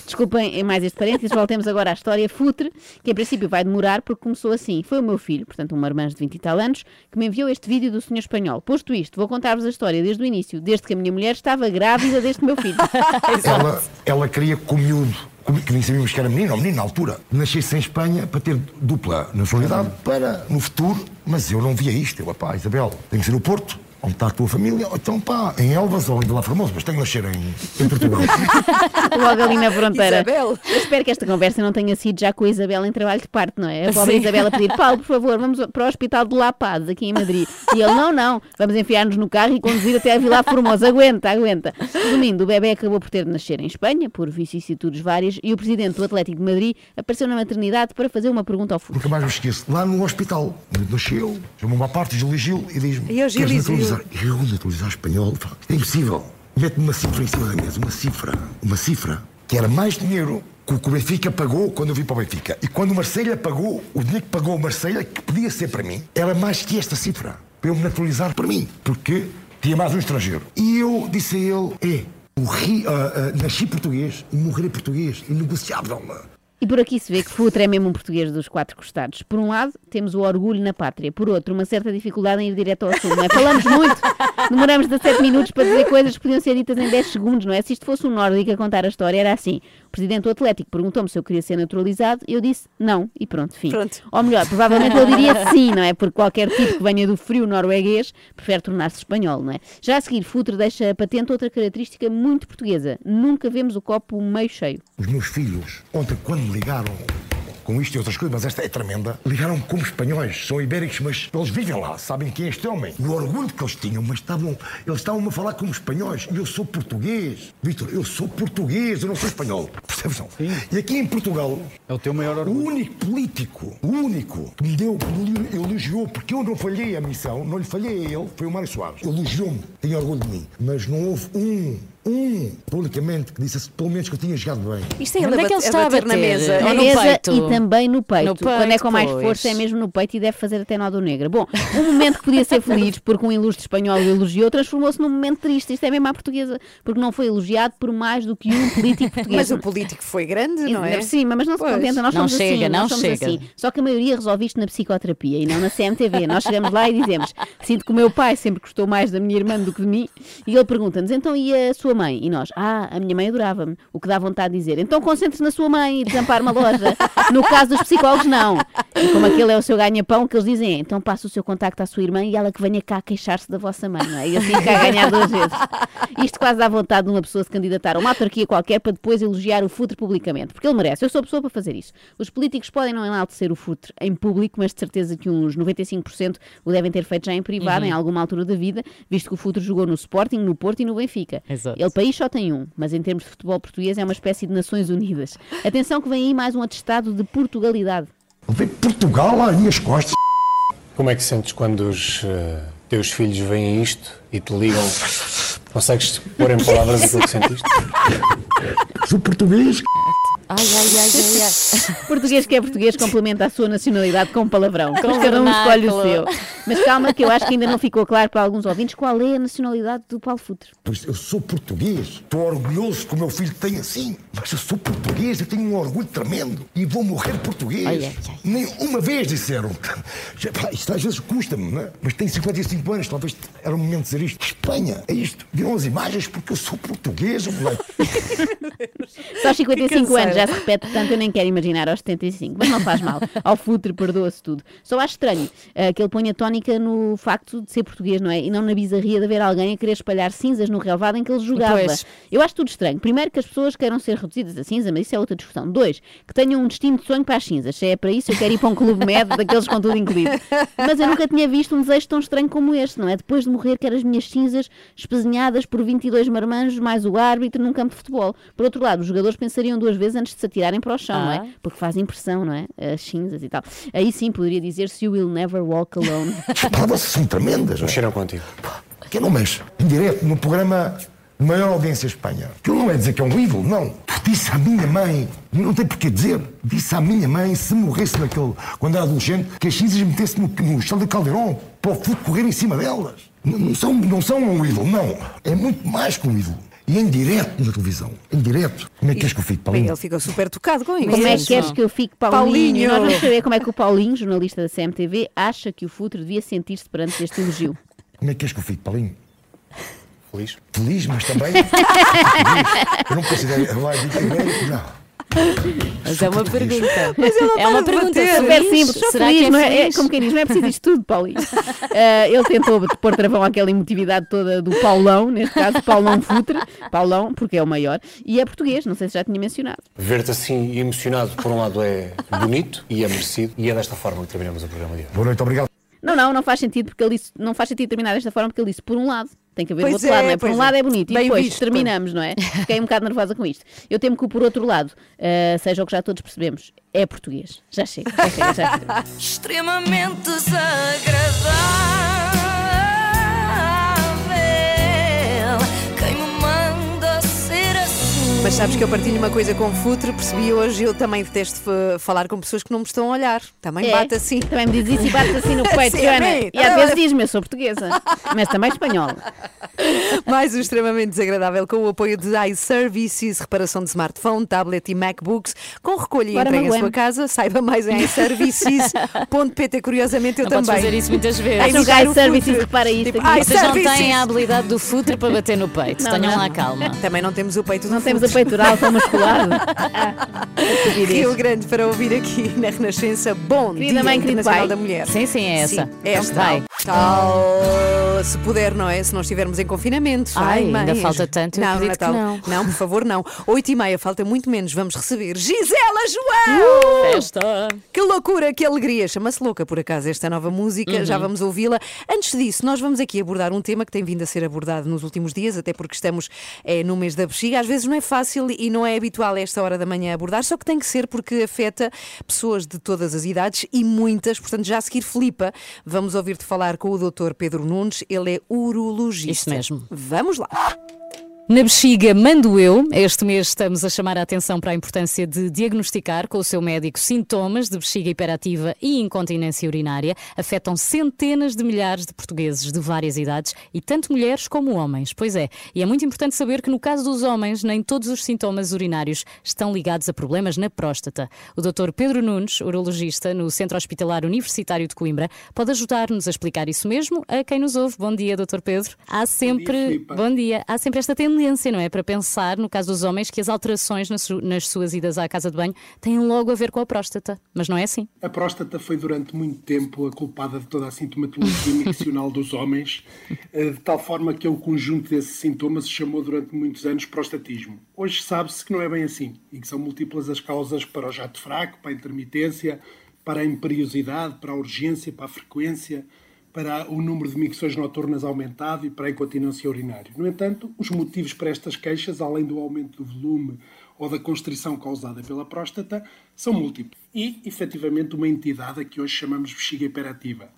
Desculpem mais este parênteses, voltemos agora à história futre, que em princípio vai demorar porque começou assim. Foi o meu filho, portanto uma irmã de 20 e tal anos, que me enviou este vídeo do senhor espanhol. Posto isto, vou contar-vos a história desde o início, desde que a minha mulher estava grávida deste meu filho. ela, ela queria que o miúdo que nem sabíamos que era menino ou menino na altura, nascesse em Espanha para ter dupla nacionalidade para, no futuro, mas eu não via isto. Eu, pá, Isabel, tem que ser no Porto, onde está a tua família, ou então pá, em Elvas ou em Vila Formosa, mas tenho que nascer em, em Portugal. Logo ali na fronteira. Isabel. Eu espero que esta conversa não tenha sido já com a Isabel em trabalho de parte, não é? A pobre Sim. Isabel a pedir, Paulo, por favor, vamos para o Hospital de La Paz, aqui em Madrid. E ele, não, não, vamos enfiar-nos no carro e conduzir até a Vila Formosa. Aguenta, aguenta. Resumindo, o bebê acabou por ter de nascer em Espanha, por vicissitudes várias, e o presidente do Atlético de Madrid apareceu na maternidade para fazer uma pergunta ao futuro. Nunca mais me esqueço, lá no hospital, nasceu, chamou-me à parte, Gil Gil, e diz-me: E eu, Gil naturalizar? Eu naturalizar espanhol? É impossível. Mete-me uma cifra em cima da mesa, uma cifra, uma cifra, que era mais dinheiro que o Benfica pagou quando eu vim para o Benfica. E quando o Marselha pagou, o dinheiro que pagou o Marselha, que podia ser para mim, era mais que esta cifra, para eu me naturalizar para mim, porque tinha mais um estrangeiro. E eu disse a ele: é, morri, uh, uh, nasci português e morrerei português, inegociável. E por aqui se vê que Futre é mesmo um português dos quatro costados. Por um lado, temos o orgulho na pátria. Por outro, uma certa dificuldade em ir direto ao assunto. Não é? Falamos muito, demoramos 17 minutos para dizer coisas que podiam ser ditas em 10 segundos, não é? Se isto fosse um nórdico a contar a história, era assim. O presidente do Atlético perguntou-me se eu queria ser naturalizado, eu disse não, e pronto, fim. Pronto. Ou melhor, provavelmente eu diria sim, não é? Porque qualquer tipo que venha do frio norueguês prefere tornar-se espanhol, não é? Já a seguir, Futre deixa patente outra característica muito portuguesa. Nunca vemos o copo meio cheio. Os meus filhos, ontem quando me ligaram com isto e outras coisas, mas esta é tremenda. Ligaram como espanhóis, são ibéricos, mas eles vivem lá, sabem quem é este homem. O orgulho que eles tinham, mas estavam, eles estavam a falar como espanhóis. E eu sou português. Vitor, eu sou português, eu não sou espanhol. Percebes? Sim. E aqui em Portugal. É o teu maior orgulho. O único político, o único que me deu, que me elogiou, porque eu não falhei a missão, não lhe falhei a ele, foi o Mário Soares. Elogiou-me, tinha orgulho de mim. Mas não houve um um publicamente que disse pelo menos que eu tinha jogado bem. Isto é, Onde é que ele está a bater? na mesa? Na mesa peito? e também no peito. no peito. Quando é com mais pois. força é mesmo no peito e deve fazer até nó do negro. Bom, um momento que podia ser feliz porque um ilustre espanhol o elogiou transformou-se num momento triste. Isto é mesmo à portuguesa, porque não foi elogiado por mais do que um político português. Mas o político foi grande, não é? Sim, mas não pois. se contenta. Nós não somos chega, assim. Não nós somos chega. assim. Só que a maioria resolve isto na psicoterapia e não na CMTV. Nós chegamos lá e dizemos: sinto que o meu pai sempre gostou mais da minha irmã do que de mim. E ele pergunta-nos: então e a sua mãe? E nós: ah, a minha mãe adorava-me, o que dá vontade de dizer. Então concentre-se na sua mãe e desampare uma loja. No caso dos psicólogos, não. E como aquele é o seu ganha-pão, que eles dizem é, então passa o seu contacto à sua irmã e ela que venha cá queixar-se da vossa mãe, não é? E assim cá ganhar duas vezes. Isto quase dá vontade de uma pessoa se candidatar a uma autarquia qualquer para depois elogiar o futre publicamente, porque ele merece. Eu sou a pessoa para fazer isso. Os políticos podem não enaltecer o futre em público, mas de certeza que uns 95% o devem ter feito já em privado, uhum. em alguma altura da vida, visto que o futre jogou no Sporting, no Porto e no Benfica. Exato. Ele país só tem um, mas em termos de futebol português é uma espécie de Nações Unidas. Atenção que vem aí mais um atestado de Portugalidade. Vem Portugal às minhas costas. Como é que sentes quando os uh, teus filhos veem isto e te ligam? Consegues pôr em palavras aquilo que sentiste? Sou português. Ai, ai, ai, ai, ai. Português que é português complementa a sua nacionalidade com palavrão. Com Mas cada um escolhe o seu. Mas calma, que eu acho que ainda não ficou claro para alguns ouvintes qual é a nacionalidade do Paulo Futre. Pois eu sou português, estou orgulhoso que o meu filho tem assim. Mas eu sou português, eu tenho um orgulho tremendo e vou morrer português. Ai, ai, ai. Nem uma vez disseram. Já, pá, Isto às vezes custa-me, não é? Mas tenho 55 anos, talvez era o momento de dizer isto. Espanha, é isto. Viram as imagens porque eu sou português, moleque. Só aos 55 canseira. anos já se repete tanto, eu nem quero imaginar aos 75, mas não faz mal. Ao Futre perdoa-se tudo. Só acho estranho eh, que ele ponha tónica no facto de ser português, não é? E não na bizarria de haver alguém a querer espalhar cinzas no relevado em que ele jogava. Pois. Eu acho tudo estranho. Primeiro, que as pessoas queiram ser reduzidas a cinza, mas isso é outra discussão. Dois, que tenham um destino de sonho para as cinzas. Se é para isso, eu quero ir para um clube médio daqueles com tudo incluído. Mas eu nunca tinha visto um desejo tão estranho como este, não é? Depois de morrer, quero as minhas cinzas espezinhadas por 22 marmanjos, mais o árbitro num campo de futebol. Por outro lado, os jogadores pensariam duas vezes antes de se atirarem para o chão, não Ah. é? Porque faz impressão, não é? As cinzas e tal. Aí sim poderia dizer-se You will never walk alone. As palavras são tremendas. não é? Mexeram contigo. Que não mexe. Em direto, no programa de maior audiência em Espanha. Que não é dizer que é um ídolo, não. Disse à minha mãe, não tem porquê dizer, disse à minha mãe, se morresse naquele, quando era adolescente, que as cinzas metesse no, no chão de Caldeirão, para o futebol correr em cima delas. Não, não são, não são um ídolo, não. É muito mais que um ídolo. E em direto na televisão. Em direto. Como é que queres que eu fique, Bem, Paulinho? ele ficou super tocado com isso. Como é que queres que eu fique Paulinho? Paulinho. Nós vamos saber como é que o Paulinho, jornalista da CMTV, acha que o Futre devia sentir-se perante este elogio. Como é que queres que eu fique, Paulinho? Feliz? Feliz, mas também. feliz. Eu não considero. Não. Mas é uma pergunta. Mas É uma pergunta bater. Super simples, Será feliz, que é não é? É como quem diz, não é preciso isto tudo, Paulinho. Ah, ele tentou pôr travão àquela emotividade toda do Paulão, neste caso, Paulão Futre, Paulão, porque é o maior, e é português, não sei se já tinha mencionado. Ver-te assim emocionado, por um lado, é bonito e é merecido, e é desta forma que terminamos o programa de hoje. Boa noite, obrigado. Não, não, não faz sentido, porque ele disse, não faz sentido terminar desta forma, porque ele disse, por um lado, tem que haver Pois do outro lado, é, não é? Por um é. lado é bonito, e Bem depois visto. terminamos, não é? Fiquei um bocado nervosa com isto. Eu temo que o por outro lado, ah, seja o que já todos percebemos, é português. Já chega, já chega, já chega. extremamente desagradável. Mas sabes que eu partilho uma coisa com o Futre, percebi hoje, eu também detesto falar com pessoas que não me estão a olhar. Também É? bate assim. Também me diz isso e bate assim no peito, Sim, Joana. E às vezes diz-me, eu sou portuguesa, mas também espanhola. Mais um extremamente desagradável com o apoio de iServices, reparação de smartphone, tablet e MacBooks, com recolha e Bora, entrega em sua casa. Saiba mais em iServices.pt. Curiosamente, eu Não podes também. fazer isso muitas vezes. Acham que imitar o iServices Futre. repara isto Tipo, aqui? Vocês não têm a habilidade do futre para bater no peito. Não, Tenham não. lá calma. Também não temos o peito do Não temos a Futre. peitoral tão musculado. Rio Grande para ouvir aqui na Renascença. Bom Querida Dia mãe, querido Internacional pai. da Mulher. Sim, sim, é essa. Sim, esta. Então vai. Tal, se puder, não é? Se não estivermos em confinamento. Ai, ainda mães. falta tanto, eu Não, acredito que Natal. não. Não, por favor, não. Oito e meia, falta muito menos. Vamos receber Gisela João! Festa! Que loucura, que alegria! Chama-se Louca, por acaso, esta nova música. Já vamos ouvi-la. Antes disso, nós vamos aqui abordar um tema que tem vindo a ser abordado nos últimos dias, até porque estamos eh, no mês da bexiga. Às vezes não é fácil e não é habitual a esta hora da manhã abordar, só que tem que ser porque afeta pessoas de todas as idades e muitas. Portanto, já a seguir, Filipa, vamos ouvir-te falar com o Dr. Pedro Nunes. Ele é urologista. Isso mesmo. Vamos lá. Na bexiga mando eu. Este mês estamos a chamar a atenção para a importância de diagnosticar com o seu médico sintomas de bexiga hiperativa e incontinência urinária. Afetam centenas de milhares de portugueses de várias idades e tanto mulheres como homens. Pois é, e é muito importante saber que no caso dos homens, nem todos os sintomas urinários estão ligados a problemas na próstata. O Dr. Pedro Nunes, urologista no Centro Hospitalar Universitário de Coimbra, pode ajudar-nos a explicar isso mesmo a quem nos ouve. Bom dia, Dr. Pedro. Há sempre, Filipa. bom dia, há sempre esta tendência, não é, para pensar, no caso dos homens, que as alterações nas, su- nas suas idas à casa de banho têm logo a ver com a próstata. Mas não é assim. A próstata foi durante muito tempo a culpada de toda a sintomatologia miccional dos homens, eh, de tal forma que o conjunto desses sintomas se chamou durante muitos anos prostatismo. Hoje sabe-se que não é bem assim e que são múltiplas as causas para o jato fraco, para a intermitência, para a imperiosidade, para a urgência, para a frequência, para o número de micções noturnas aumentado e para a incontinência urinária. No entanto, os motivos para estas queixas, além do aumento do volume ou da constrição causada pela próstata, são múltiplos. E, efetivamente, uma entidade a que hoje chamamos bexiga hiperativa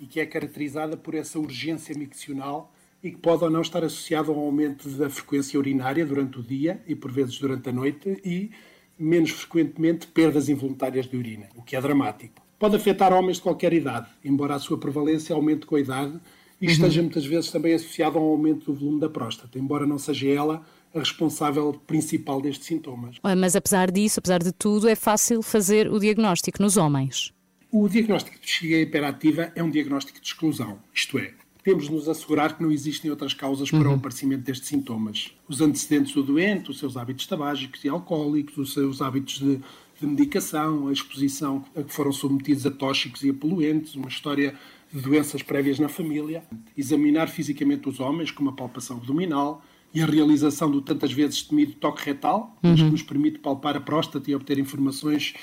e que é caracterizada por essa urgência miccional e que pode ou não estar associada ao aumento da frequência urinária durante o dia e, por vezes, durante a noite e menos frequentemente perdas involuntárias de urina, o que é dramático. Pode afetar homens de qualquer idade, embora a sua prevalência aumente com a idade e Uhum. esteja muitas vezes também associado a um aumento do volume da próstata, embora não seja ela a responsável principal destes sintomas. Mas apesar disso, apesar de tudo, é fácil fazer o diagnóstico nos homens. O diagnóstico de bexiga hiperativa é um diagnóstico de exclusão, isto é, temos de nos assegurar que não existem outras causas para o aparecimento destes sintomas. Os antecedentes do doente, os seus hábitos tabágicos e alcoólicos, os seus hábitos de, de medicação, a exposição a que foram submetidos a tóxicos e a poluentes, uma história de doenças prévias na família, examinar fisicamente os homens com uma palpação abdominal e a realização do tantas vezes temido toque retal, mas que Uhum. nos permite palpar a próstata e obter informações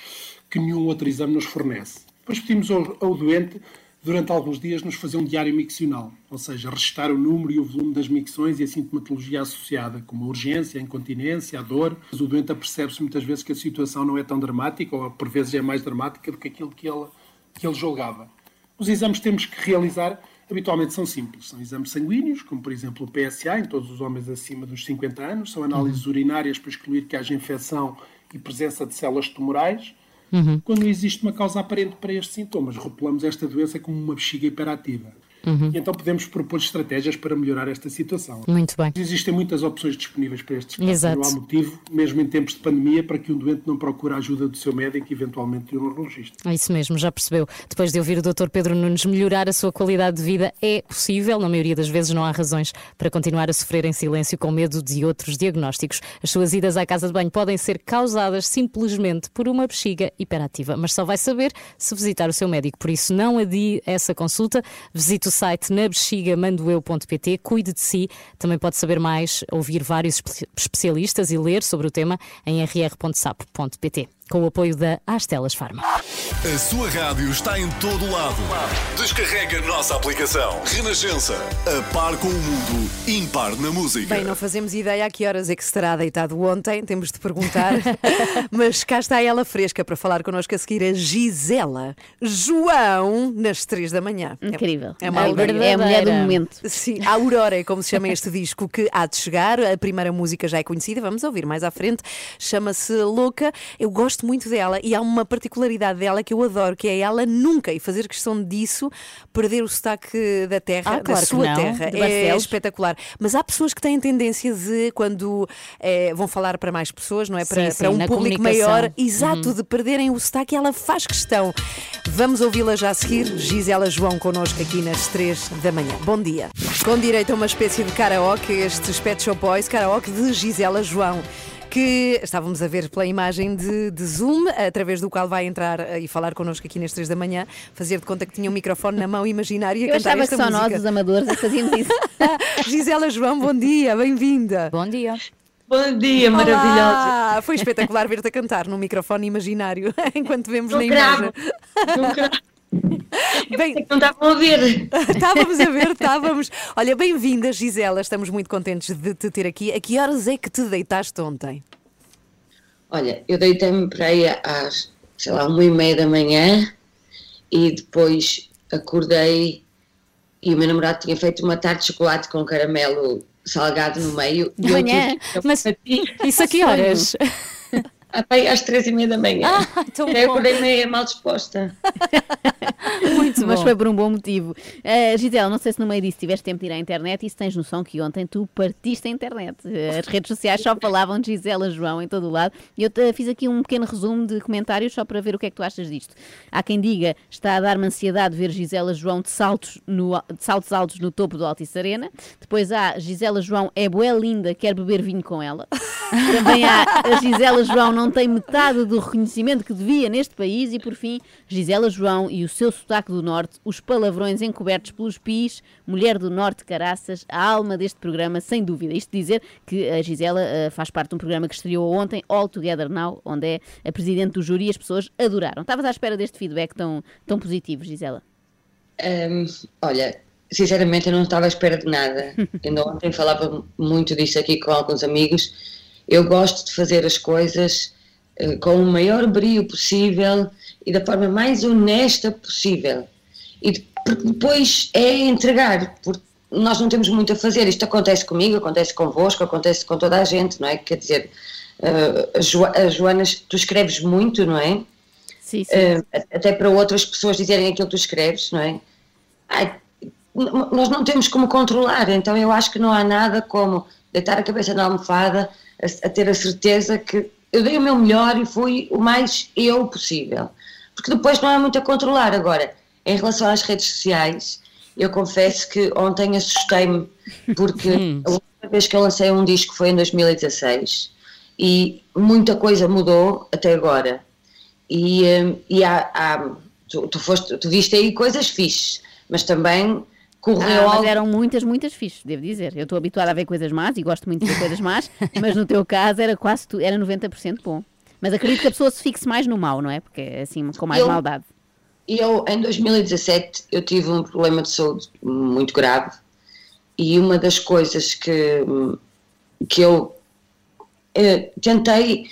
que nenhum outro exame nos fornece. Depois pedimos ao, ao doente, durante alguns dias, nos fazer um diário miccional, ou seja, restar o número e o volume das micções e a sintomatologia associada, como a urgência, a incontinência, a dor. Mas o doente apercebe-se muitas vezes que a situação não é tão dramática, ou por vezes é mais dramática do que aquilo que ele, que ele julgava. Os exames que temos que realizar habitualmente são simples. São exames sanguíneos, como por exemplo o PSA, em todos os homens acima dos 50 anos. São análises urinárias para excluir que haja infecção e presença de células tumorais. Uhum. Quando existe uma causa aparente para estes sintomas, rotulamos esta doença como uma bexiga hiperativa. Uhum. E então podemos propor estratégias para melhorar esta situação. Muito bem. Existem muitas opções disponíveis para estes casos. Exato. Não há motivo, mesmo em tempos de pandemia, para que um doente não procure a ajuda do seu médico e eventualmente de um neurologista. É isso mesmo, já percebeu. Depois de ouvir o Dr. Pedro Nunes melhorar a sua qualidade de vida, é possível. Na maioria das vezes não há razões para continuar a sofrer em silêncio com medo de outros diagnósticos. As suas idas à casa de banho podem ser causadas simplesmente por uma bexiga hiperativa, mas só vai saber se visitar o seu médico. Por isso, não adie essa consulta. Visite o site nabexigamandoeu.pt, cuide de si. Também pode saber mais, ouvir vários espe- especialistas e ler sobre o tema em rr.sapo.pt. Com o apoio da Astelas Farma. A sua rádio está em todo lado. Descarrega a nossa aplicação. Renascença. A par com o mundo, impar na música. Bem, não fazemos ideia a que horas é que se terá deitado ontem, temos de perguntar. Mas cá está ela fresca para falar connosco a seguir a Gisela João, nas três da manhã. Incrível. É, uma A É a mulher do momento. Sim, a Aurora é como se chama este disco que há de chegar. A primeira música já é conhecida, vamos ouvir mais à frente. Chama-se Louca. Eu gosto muito dela e há uma particularidade dela que eu adoro, que é ela nunca, e fazer questão disso, perder o sotaque da terra, Ah, da claro que sua não, terra. É espetacular. Mas há pessoas que têm tendência de, quando eh, vão falar para mais pessoas, não é? Para, Sim, sim, para um público maior, exato, Uhum. de perderem o sotaque, ela faz questão. Vamos ouvi-la já a seguir. Gisela João connosco aqui nas 3 da manhã. Bom dia. Com direito a uma espécie de karaoke, estes Pet Shop Boys, karaoke de Gisela João. Que estávamos a ver pela imagem de, de Zoom, através do qual vai entrar eh, e falar connosco aqui nas 3 da manhã, fazer de conta que tinha um microfone na mão imaginária e a Eu cantar achava esta que só nós, os amadores, fazíamos isso. Gisela João, bom dia, bem-vinda. Bom dia. Bom dia, Olá! maravilhosa. Foi espetacular ver-te a cantar num microfone imaginário enquanto vemos Não na gravo. imagem. Não gravo. Bem, não estavam a ver. Estávamos a ver, estávamos. Olha, bem-vinda, Gisela. Estamos muito contentes de te ter aqui. A que horas é que te deitaste ontem? Olha, eu deitei-me para aí às, sei lá, uma e meia da manhã e depois acordei e o meu namorado tinha feito uma tarte de chocolate com caramelo salgado no meio. De e manhã? Mas isso a que horas? Até às três e meia da manhã. Ah, tão eu bom. acordei meio mal disposta. Muito Mas bom. foi por um bom motivo. Uh, Gisela, não sei se no meio disso tiveste tempo de ir à internet e se tens noção que ontem tu partiste a internet. Uh, As redes sociais só falavam de Gisela João em todo o lado e eu te- fiz aqui um pequeno resumo de comentários só para ver o que é que tu achas disto. Há quem diga está a dar-me ansiedade ver Gisela João de saltos, no, de saltos altos no topo do Altice Arena. Depois há Gisela João é bué linda, quer beber vinho com ela. Também há a Gisela João não tem metade do reconhecimento que devia neste país e por fim Gisela João e o seu sotaque do Norte, os palavrões encobertos pelos pis, mulher do Norte caraças, a alma deste programa sem dúvida. Isto dizer que a Gisela eh, faz parte de um programa que estreou ontem, All Together Now, onde é a presidente do júri e as pessoas adoraram. Estavas à espera deste feedback tão, tão positivo, Gisela? Hum, olha, sinceramente eu não estava à espera de nada. Ainda ontem falava muito disso aqui com alguns amigos. Eu gosto de fazer as coisas com o maior brilho possível e da forma mais honesta possível. E depois é entregar, porque nós não temos muito a fazer. Isto acontece comigo, acontece convosco, acontece com toda a gente, não é? Quer dizer, uh, as, Jo- as Joanas, tu escreves muito, não é? Sim, sim. Uh, até para outras pessoas dizerem aquilo que tu escreves, não é? Ai, nós não temos como controlar, então eu acho que não há nada como deitar a cabeça na almofada, a, a ter a certeza que eu dei o meu melhor e fui o mais eu possível. Porque depois não há muito a controlar. Agora, em relação às redes sociais, eu confesso que ontem assustei-me, porque a última vez que eu lancei um disco foi em 2016 e muita coisa mudou até agora. E, hum, e há, há- tu, tu, foste, tu viste aí coisas fixes, mas também correu Ah, mas algo. eram muitas, muitas fixes, devo dizer. Eu estou habituada a ver coisas más e gosto muito de ver coisas más, mas no teu caso era quase tu, era 90% bom. Mas acredito que a pessoa se fixe mais no mal, não é? Porque é assim, com mais Eu- maldade. Eu, em 2017, eu tive um problema de saúde muito grave e uma das coisas que, que eu eh, tentei,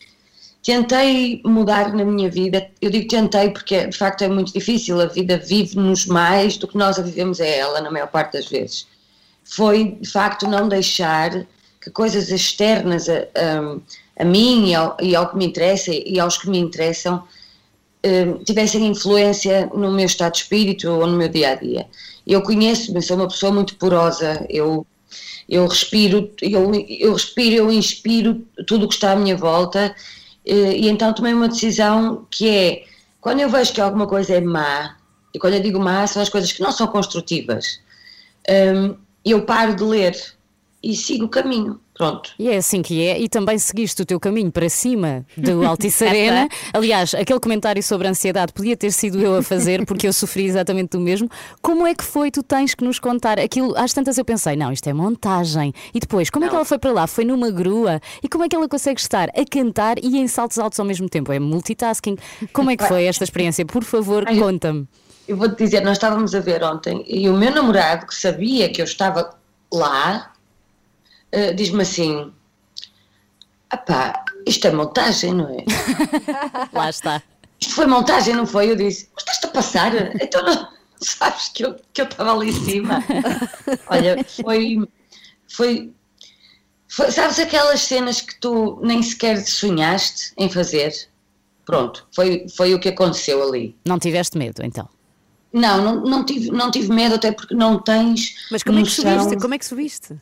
tentei mudar na minha vida, eu digo tentei porque de facto é muito difícil, a vida vive-nos mais do que nós a vivemos a ela, na maior parte das vezes. Foi de facto não deixar que coisas externas a, a, a mim e ao, e ao que me interessa e aos que me interessam eh, tivessem influência no meu estado de espírito ou no meu dia a dia. Eu conheço-me, sou uma pessoa muito porosa, eu, eu respiro, eu, eu respiro, eu inspiro tudo o que está à minha volta e então tomei uma decisão que é, quando eu vejo que alguma coisa é má, e quando eu digo má são as coisas que não são construtivas, hum, eu paro de ler e sigo o caminho. Pronto. E é assim que é, e também seguiste o teu caminho para cima do Altice Arena. Aliás, aquele comentário sobre a ansiedade podia ter sido eu a fazer, porque eu sofri exatamente do mesmo. Como é que foi? Tu tens que nos contar. Aquilo, às tantas eu pensei, não, isto é montagem. E depois, como é que ela foi para lá? Foi numa grua? E como é que ela consegue estar a cantar e em saltos altos ao mesmo tempo? É multitasking. Como é que foi esta experiência? Por favor, conta-me. Eu vou-te dizer, nós estávamos a ver ontem e o meu namorado, que sabia que eu estava lá, eh, diz-me assim: Apá, isto é montagem, não é? Lá está. Isto foi montagem, não foi? Eu disse: Mas estás-te a passar? Então não sabes que eu que estava ali em cima. Olha, foi, foi, foi. Sabes aquelas cenas que tu nem sequer sonhaste em fazer? Pronto, foi, foi o que aconteceu ali. Não tiveste medo, então? Não, não, não, tive, não tive medo, até porque não tens. Mas como é que noção- subiste? Como é que subiste?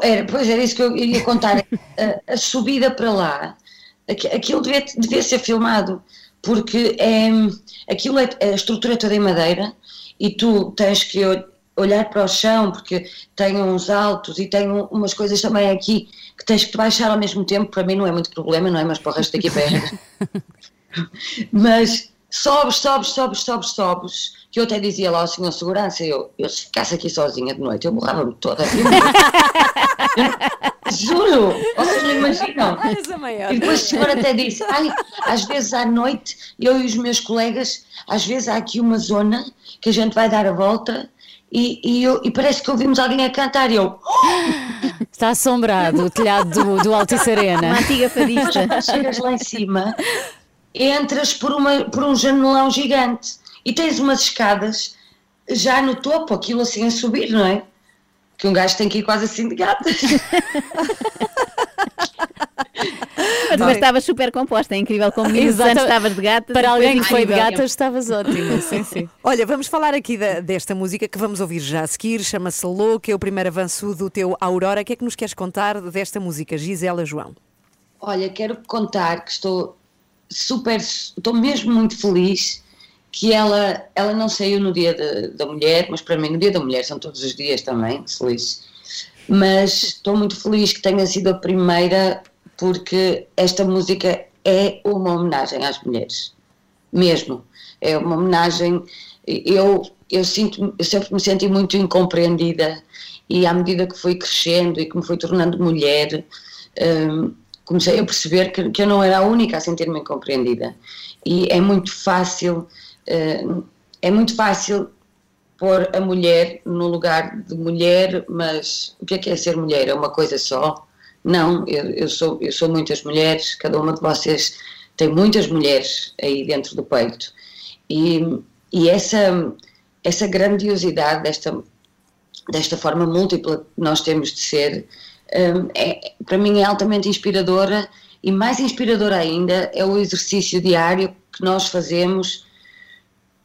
Era, pois era isso que eu iria contar. a, a subida para lá, aqui- aquilo devia, devia ser filmado, porque é, aquilo é, a estrutura é toda em madeira e tu tens que ol- olhar para o chão, porque tem uns altos e tem um- umas coisas também aqui que tens que baixar ao mesmo tempo. Para mim não é muito problema, não é? Mas para o resto da equipa é. Mas sobes, sobes, sobes, sobes, sobes, que eu até dizia lá ao senhor segurança, eu, eu se ficasse aqui sozinha de noite, eu borrava-me toda. Juro, vocês não imaginam. E depois o senhor até disse, ai, às vezes à noite, eu e os meus colegas, às vezes há aqui uma zona que a gente vai dar a volta e, e, eu- e parece que ouvimos alguém a cantar e eu... Está assombrado o telhado do, do Altice Arena. Uma antiga fadista. Chegas lá em cima, entras por, uma, por um janelão gigante e tens umas escadas já no topo, aquilo assim a subir, não é? Que um gajo tem que ir quase assim de gatas. Mas depois estavas super composta, é incrível como minutos Exato. antes estavas de gatas. Para alguém que foi de gatas, estavas ótima. Sim, sim. Olha, vamos falar aqui da- desta música que vamos ouvir já a seguir, chama-se Louca, é o primeiro avanço do teu Aurora. O que é que nos queres contar desta música, Gisela João? Olha, quero contar que estou super, estou mesmo muito feliz que ela, ela não saiu no dia de- da mulher, mas para mim no dia da mulher são todos os dias também, feliz. Mas estou muito feliz que tenha sido a primeira porque esta música é uma homenagem às mulheres, mesmo. É uma homenagem. Eu, eu, sinto, eu sempre me senti muito incompreendida e à medida que fui crescendo e que me fui tornando mulher, hum, comecei a perceber que, que eu não era a única a sentir-me incompreendida. E é muito fácil, é muito fácil pôr a mulher no lugar de mulher, mas o que é que é ser mulher? É uma coisa só? Não, eu, eu, sou, eu sou muitas mulheres, cada uma de vocês tem muitas mulheres aí dentro do peito. E, e essa, essa grandiosidade desta, desta forma múltipla que nós temos de ser, hum, é, para mim é altamente inspiradora e mais inspiradora ainda é o exercício diário que nós fazemos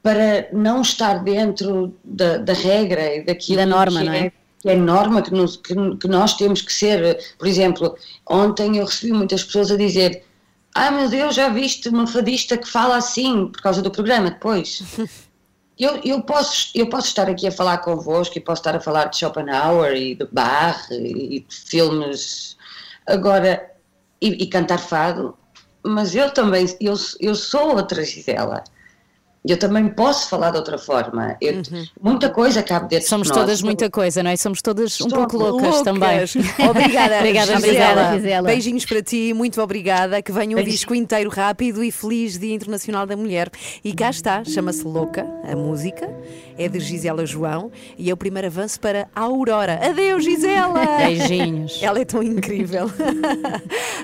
para não estar dentro da, da regra e daquilo Da norma, que não é? que é norma que, nos- que- que nós temos que ser. Por exemplo, ontem eu recebi muitas pessoas a dizer: Ai meu Deus, já viste uma fadista que fala assim por causa do programa depois. Eu, eu, posso, eu posso estar aqui a falar convosco e posso estar a falar de Schopenhauer e de Bach e de filmes agora e, e cantar fado, mas eu também eu, eu sou outra Gisela. Eu também posso falar de outra forma. Eu- Muita coisa cabe dentro Somos de nós. todas muita coisa, não é? Somos todas um pouco loucas, também. Obrigada, obrigada, Gisela. Gisela. Beijinhos para ti, muito obrigada. Que venha um disco inteiro rápido e feliz Dia Internacional da Mulher. E cá está, chama-se Louca, a música. É de Gisela João e é o primeiro avanço para a Aurora. Adeus, Gisela! Beijinhos. Ela é tão incrível.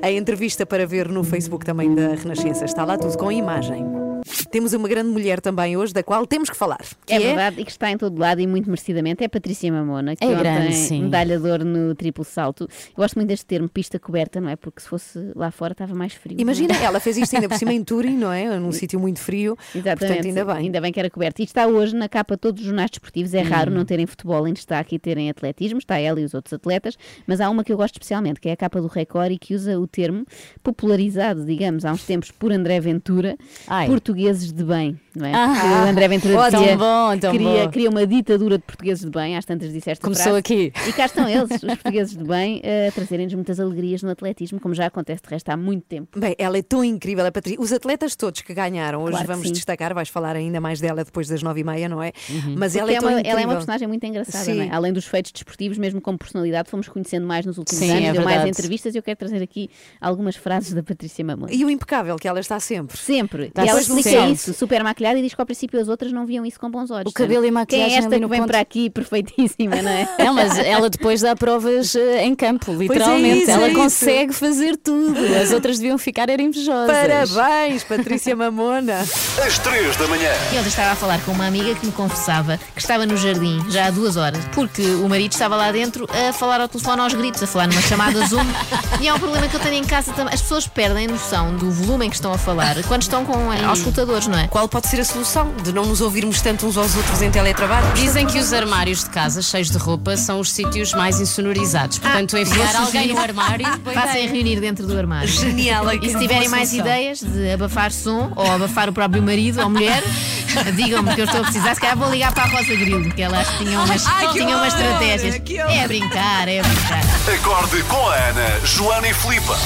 a entrevista para ver no Facebook também da Renascença está lá tudo com imagem. Temos uma grande mulher também hoje, da qual temos que falar. que É verdade, e que está em todo lado e muito merecidamente, é a Patrícia Mamona, que É ontem grande, sim. medalha de ouro no triplo salto. Eu gosto muito deste termo, pista coberta, não é? Porque se fosse lá fora estava mais frio. Imagina, é? ela fez isto ainda por cima em Turim, não é? Num sítio muito frio. Exatamente. Portanto, ainda bem. Ainda bem que era coberto. E está hoje na capa de todos os jornais desportivos. É raro Hum. não terem futebol em destaque e terem atletismo. Está ela e os outros atletas. Mas há uma que eu gosto especialmente, que é a capa do Record e que usa o termo popularizado, digamos, há uns tempos por André Ventura, Ai. Portugueses de bem. Não é? Ah, o André Ventura ótimo, dizia, bom, tão queria, bom. queria uma ditadura de portugueses de bem. Às tantas disseste Começou frase. aqui. E cá estão eles, os portugueses de bem, a trazerem-nos muitas alegrias no atletismo, como já acontece de resto há muito tempo. Bem, ela é tão incrível, a Patrícia. Os atletas todos que ganharam, hoje Claro vamos destacar, vais falar ainda mais dela depois das nove e meia, não é? Mas Porque ela é, é tão uma, incrível. ela é uma personagem muito engraçada, Sim. não é? Além dos feitos desportivos, mesmo como personalidade, fomos conhecendo mais nos últimos Sim, anos, é deu mais verdade. entrevistas e eu quero trazer aqui algumas frases da Patrícia Mamãe. E o impecável que ela está sempre. Sempre. Está e ela explica isso, super maquilhada, e diz que ao princípio as outras não viam isso com bons olhos. O cabelo e Quem maquilhagem é esta que vem ponto. para aqui perfeitíssima, não é? Não, mas ela depois dá provas eh, em campo, é literalmente. isso, ela é isso. consegue fazer tudo. As outras deviam ficar era invejosas. Parabéns, Patrícia Mamona. Às três da manhã. E ontem estava a falar com uma amiga que me confessava que estava no jardim já há duas horas, porque o marido estava lá dentro a falar ao telefone aos gritos, a falar numa chamada Zoom. e é um problema que eu tenho em casa também. As pessoas perdem noção do volume em que estão a falar quando estão com aos escutadores, não é? Qual pode ser a solução de não nos ouvirmos tanto uns aos outros em teletrabalho? Dizem que os armários de casa cheios de roupa são os sítios mais insonorizados. Portanto, enfiar vou alguém sugerir- no armário. Passem a reunir dentro do armário. Genial, E se tiverem mais solução. ideias de abafar som ou abafar o próprio marido ou mulher, digam-me que eu estou a precisar. Se calhar vou ligar para a Rosa Grilo, que ela acho que tinha umas, Ai, que tinha umas horror, estratégias. É brincar, é brincar. Acorde com a Ana, Joana e Filipa.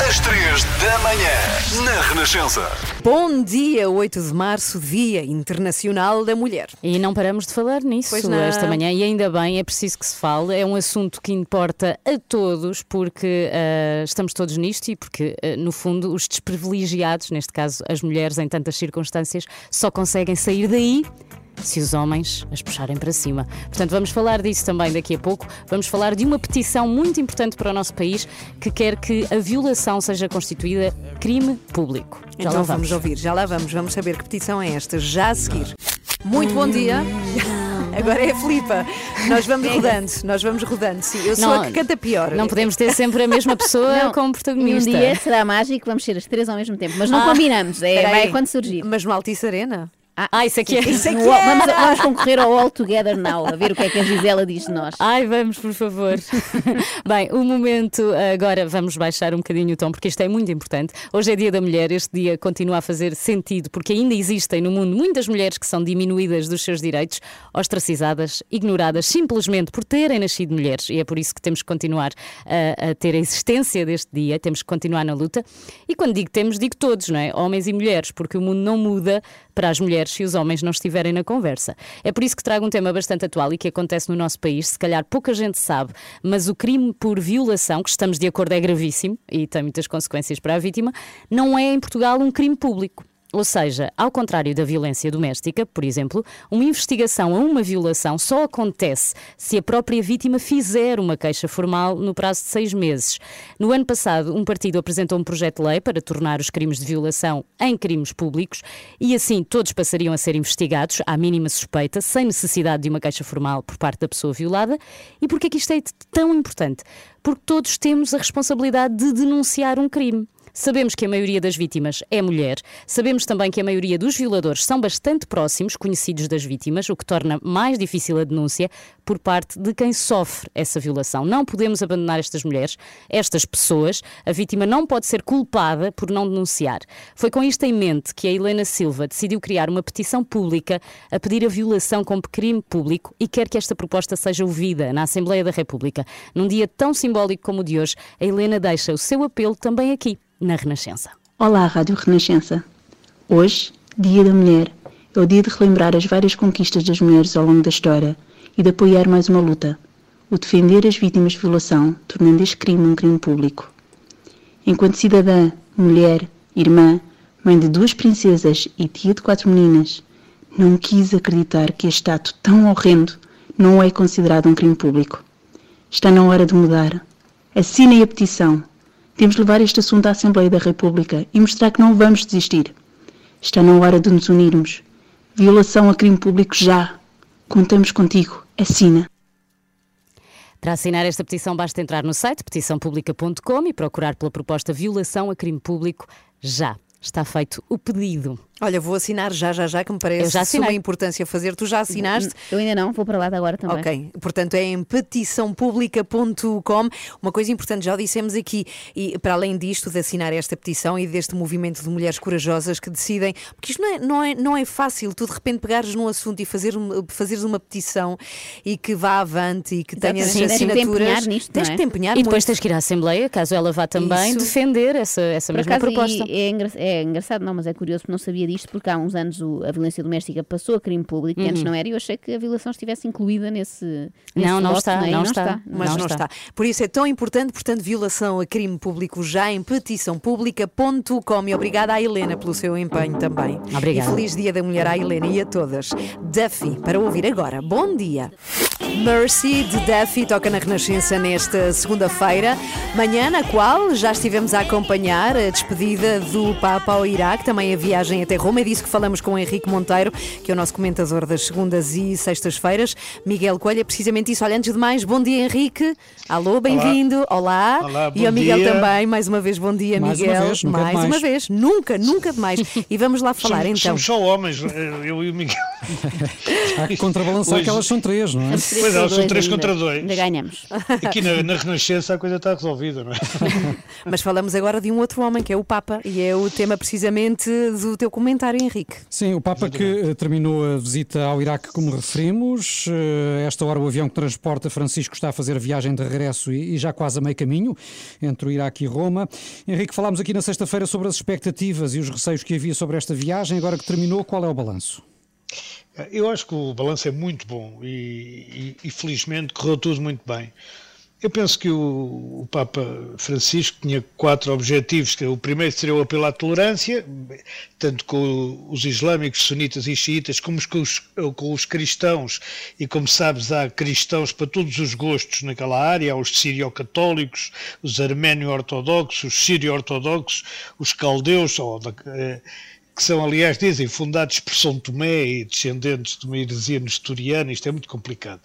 Às três da manhã, na Renascença. Bom dia, 8 de março, Dia Internacional da Mulher. E não paramos de falar nisso Pois não. esta manhã, e ainda bem, é preciso que se fale. É um assunto que importa a todos, porque ah, estamos todos nisto e porque, ah, no fundo, os desprivilegiados, neste caso as mulheres em tantas circunstâncias, só conseguem sair daí. Se os homens as puxarem para cima. Portanto, vamos falar disso também daqui a pouco. Vamos falar de uma petição muito importante para o nosso país que quer que a violação seja constituída crime público. Já então lá vamos ouvir, já lá vamos, vamos saber que petição é esta, já a seguir. Muito bom dia. Agora é a Filipa. Nós vamos rodando, nós vamos rodando, sim. Eu sou Não, a que canta pior. Não podemos ter sempre a mesma pessoa Não, como E um protagonista. dia será mágico, vamos ser as três ao mesmo tempo. Mas não Ah, combinamos, é, vai quando surgir. Mas no Altice Arena? Ah, isso aqui é. Isso aqui é. vamos, vamos concorrer ao All Together Now, a ver o que é que a Gisela diz de nós. Ai, vamos, por favor. Bem, o momento, agora vamos baixar um bocadinho o tom, porque isto é muito importante. Hoje é Dia da Mulher, este dia continua a fazer sentido, porque ainda existem no mundo muitas mulheres que são diminuídas dos seus direitos, ostracizadas, ignoradas, simplesmente por terem nascido mulheres. E é por isso que temos que continuar a, a ter a existência deste dia, temos que continuar na luta. E quando digo temos, digo todos, não é? Homens e mulheres, porque o mundo não muda para as mulheres se os homens não estiverem na conversa. É por isso que trago um tema bastante atual e que acontece no nosso país, se calhar pouca gente sabe, mas o crime por violação, que estamos de acordo é gravíssimo e tem muitas consequências para a vítima, não é em Portugal um crime público. Ou seja, ao contrário da violência doméstica, por exemplo, uma investigação a uma violação só acontece se a própria vítima fizer uma queixa formal no prazo de seis meses. No ano passado, um partido apresentou um projeto de lei para tornar os crimes de violação em crimes públicos e assim todos passariam a ser investigados à mínima suspeita, sem necessidade de uma queixa formal por parte da pessoa violada. E por que é isto é tão importante? Porque todos temos a responsabilidade de denunciar um crime. Sabemos que a maioria das vítimas é mulher, sabemos também que a maioria dos violadores são bastante próximos, conhecidos das vítimas, o que torna mais difícil a denúncia por parte de quem sofre essa violação. Não podemos abandonar estas mulheres, estas pessoas. A vítima não pode ser culpada por não denunciar. Foi com isto em mente que a Helena Silva decidiu criar uma petição pública a pedir a violação como crime público e quer que esta proposta seja ouvida na Assembleia da República. Num dia tão simbólico como o de hoje, a Helena deixa o seu apelo também aqui na Renascença. Olá, Rádio Renascença. Hoje, Dia da Mulher, é o dia de relembrar as várias conquistas das mulheres ao longo da história e de apoiar mais uma luta, o defender as vítimas de violação, tornando este crime um crime público. Enquanto cidadã, mulher, irmã, mãe de duas princesas e tia de quatro meninas, não quis acreditar que este ato tão horrendo não é considerado um crime público. Está na hora de mudar. Assinem a petição temos de levar este assunto à Assembleia da República e mostrar que não vamos desistir. Está na hora de nos unirmos. Violação a crime público já. Contamos contigo. Assina. Para assinar esta petição basta entrar no site petiçãopublica.com e procurar pela proposta Violação a crime público já. Está feito o pedido. Olha, vou assinar já, já, já, que me parece de suma importância fazer. Tu já assinaste? Eu ainda não, vou para lá de agora também. Ok, portanto é em petiçãopublica.com. Uma coisa importante, já o dissemos aqui, e para além disto, de assinar esta petição e deste movimento de mulheres corajosas que decidem, porque isto não é, não é, não é fácil, tu de repente pegares num assunto e fazer, um- fazeres uma petição e que vá avante e que tenha sim. assinaturas. Tens de te empenhar nisto, tens de te é? empenhar E depois muito. tens que ir à Assembleia, caso ela vá também, Isso. defender essa, essa Por mesma acaso, proposta. e é, engra- é engraçado, não, mas é curioso porque não sabia disto, porque há uns anos o- a violência doméstica passou a crime público e antes Uhum. não era, e eu achei que a violação estivesse incluída nesse. nesse Não, não lote, está, é? E não está. Mas Não não, está. está. Por isso é tão importante, portanto, violação a crime público já em petiçãopublica.com. E obrigada à Helena pelo seu empenho também. Obrigada. E feliz Dia da Mulher à Helena e a todas. Duffy, para ouvir agora. Bom dia. Mercy de Duffy toca na Renascença nesta segunda-feira, manhã na qual já estivemos a acompanhar a despedida do Papa ao Iraque, também a viagem até Roma. É disso que falamos com o Henrique Monteiro, que é o nosso comentador das segundas e sextas-feiras. Miguel Coelho, é precisamente isso. Olha, antes de mais, bom dia, Henrique. Alô, bem-vindo. Olá. Olá, e bom ao Miguel dia. também, mais uma vez, bom dia, Mais uma Miguel. vez, nunca mais demais. uma vez, nunca, nunca demais. E vamos lá falar somos, então. somos só homens, eu e o Miguel. Há que contrabalançar Hoje- que elas são três, não é? Pois elas são três contra dois. Ainda ganhamos. Aqui na, na Renascença a coisa está resolvida, não é? Mas falamos agora de um outro homem, que é o Papa, e é o tema precisamente do teu comentário, Henrique. Sim, o Papa que eh, terminou a visita ao Iraque, como referimos. Eh, esta hora o avião que transporta Francisco está a fazer a viagem de regresso e, e já quase a meio caminho entre o Iraque e Roma. Henrique, falámos aqui na sexta-feira sobre as expectativas e os receios que havia sobre esta viagem. Agora que terminou, qual é o balanço? Eu acho que o balanço é muito bom e, e- e felizmente correu tudo muito bem. Eu penso que o, o Papa Francisco tinha quatro objetivos. O primeiro seria o apelo à tolerância, tanto com os islâmicos, sunitas e xiitas, como com os, com os cristãos. E como sabes, há cristãos para todos os gostos naquela área: há os sírio-católicos, os arménio-ortodoxos, os sírio-ortodoxos, os caldeus, ou eh, que são, aliás, dizem, fundados por São Tomé e descendentes de uma heresia nestoriana, isto é muito complicado.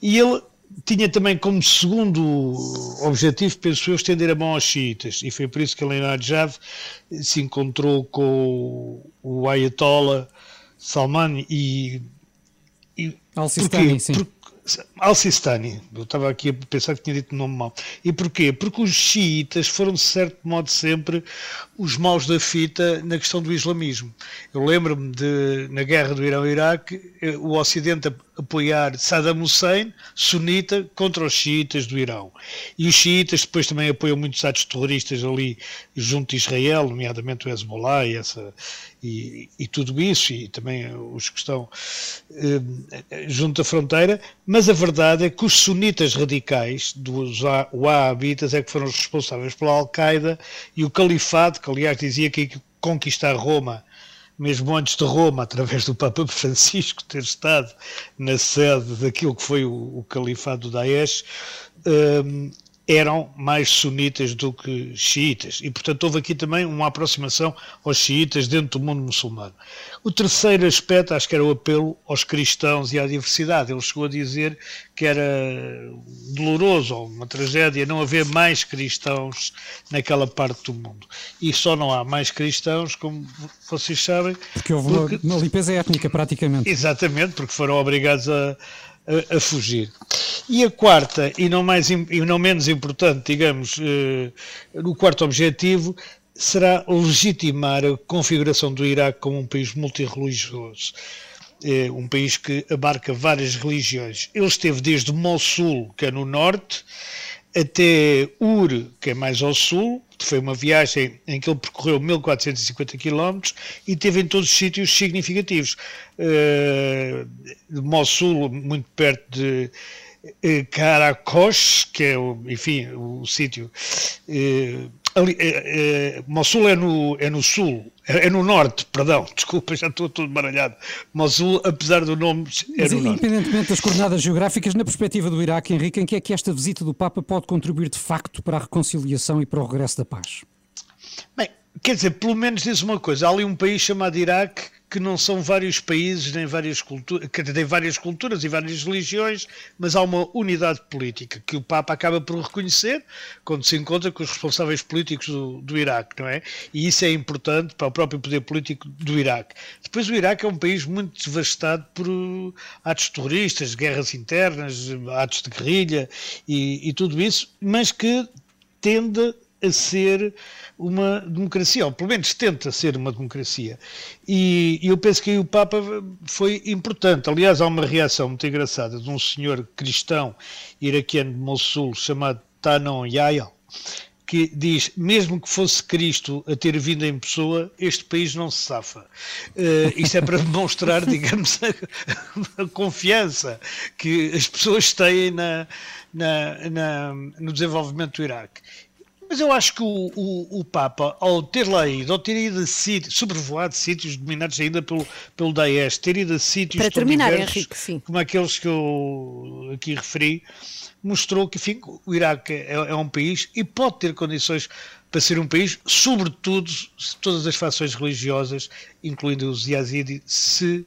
E ele tinha também como segundo objetivo, penso eu, estender a mão aos xiitas, e foi por isso que ele em Najaf se encontrou com o Ayatollah Salman e... e Al-Sistani, sim. Porque- Al-Sistani, eu estava aqui a pensar que tinha dito o nome mal. E porquê? Porque os xiitas foram, de certo modo, sempre os maus da fita na questão do islamismo. Eu lembro-me de, na guerra do Irão-Iraque, eh, o Ocidente apoiar Saddam Hussein, sunita, contra os xiitas do Irão. E os xiitas depois também apoiam muitos atos terroristas ali junto de Israel, nomeadamente o Hezbollah e, essa, e, e tudo isso, e também os que estão eh, junto da fronteira, mas a verdade é que os sunitas radicais, dos Wa- Wahhabitas, é que foram os responsáveis pela Al-Qaeda e o Califado, que aliás dizia que conquistar Roma mesmo antes de Roma, através do Papa Francisco ter estado na sede daquilo que foi o, o califado do Daesh, hum, eram mais sunitas do que xiitas. E, portanto, houve aqui também uma aproximação aos xiitas dentro do mundo muçulmano. O terceiro aspecto, acho que era o apelo aos cristãos e à diversidade. Ele chegou a dizer que era doloroso, ou uma tragédia, não haver mais cristãos naquela parte do mundo. E só não há mais cristãos, como vocês sabem. Porque houve porque... Uma, uma limpeza étnica, praticamente. Exatamente, porque foram obrigados a a, a, fugir. E a quarta, e não, mais, e não menos importante, digamos, eh, o quarto objetivo será legitimar a configuração do Iraque como um país multirreligioso. É um país que abarca várias religiões. Ele esteve desde Mossul, que é no norte, até Ur, que é mais ao sul, foi uma viagem em que ele percorreu 1450 km e teve em todos os sítios significativos. Uh, Mossul, muito perto de uh, que é, o, enfim, o, sítio. Uh, ali, Mossul é no, é no sul, é, é, no norte, perdão, desculpa, já estou todo baralhado. Mosul, apesar do nome, é Mas, no norte. Independentemente das coordenadas geográficas, na perspectiva do Iraque, Henrique, em que é que esta visita do Papa pode contribuir de facto para a reconciliação e para o regresso da paz? Bem, quer dizer, pelo menos diz uma coisa: há ali um país chamado Iraque que não são vários países nem várias culturas, que tem várias culturas e várias religiões, mas há uma unidade política que o Papa acaba por reconhecer quando se encontra com os responsáveis políticos do, do Iraque, não é? E isso é importante para o próprio poder político do Iraque. Depois o Iraque é um país muito devastado por uh, atos terroristas, guerras internas, atos de guerrilha e, e tudo isso, mas que tende a ser uma democracia, ou pelo menos tenta ser uma democracia. E, eu penso que aí o Papa foi importante. Aliás, há uma reação muito engraçada de um senhor cristão iraquiano de Mossul chamado Tanon Yayal, que diz, mesmo que fosse Cristo a ter vindo em pessoa, este país não se safa. Uh, isto é para demonstrar, digamos, a, a, confiança que as pessoas têm na, na, na, no desenvolvimento do Iraque. Mas eu acho que o, o, o, Papa, ao ter lá ido, ao ter ido a sítios, sobrevoado sítios dominados ainda pelo, pelo Daesh, ter ido a sítios Para terminar, Henrique, sim. como aqueles que eu aqui referi, mostrou que enfim, o Iraque é, é um país e pode ter condições para ser um país, sobretudo se todas as fações religiosas, incluindo os Yazidi, se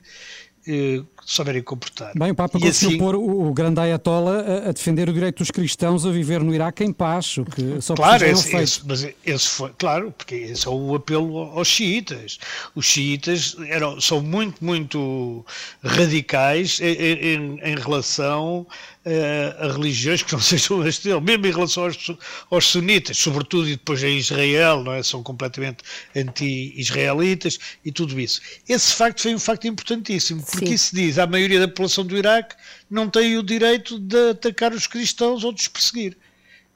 eh, souberem comportar. Bem, o Papa e conseguiu assim, pôr o, o grande Ayatollah a, a, defender o direito dos cristãos a viver no Iraque em paz, o que só claro, esse, esse, mas esse foi, claro, porque esse é o apelo aos xiitas. Os xiitas eram, são muito, muito radicais em, em, em relação uh, a religiões que não sejam as dele, mesmo em relação aos, aos sunitas, sobretudo e depois a Israel, não é? são completamente anti-israelitas e tudo isso. Esse facto foi um facto importantíssimo, porque Sim. isso diz a maioria da população do Iraque não tem o direito de atacar os cristãos ou de os perseguir.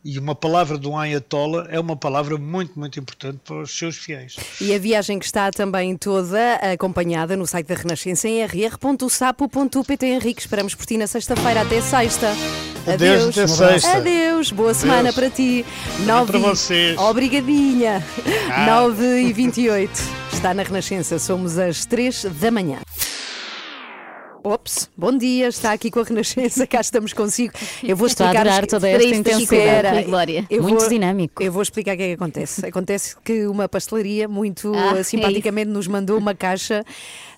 E uma palavra do Ayatollah é uma palavra muito, muito importante para os seus fiéis. E a viagem que está também toda acompanhada no site da Renascença em rr.sapo.pt. Henrique, esperamos por ti na sexta-feira. Até sexta. Adeus. Adeus. Até sexta. Adeus. Boa Adeus. semana para ti. Nove... Para vocês. Obrigadinha. Ah. 9 e 28 Está na Renascença. Somos às 3 da manhã. Ops, bom dia, está aqui com a Renascença, cá estamos consigo. Eu vou explicar Estou a toda esta intensidade, Glória. Muito vou, dinâmico. Eu vou explicar o que é que acontece. Acontece que uma pastelaria muito ah, simpaticamente é nos mandou uma caixa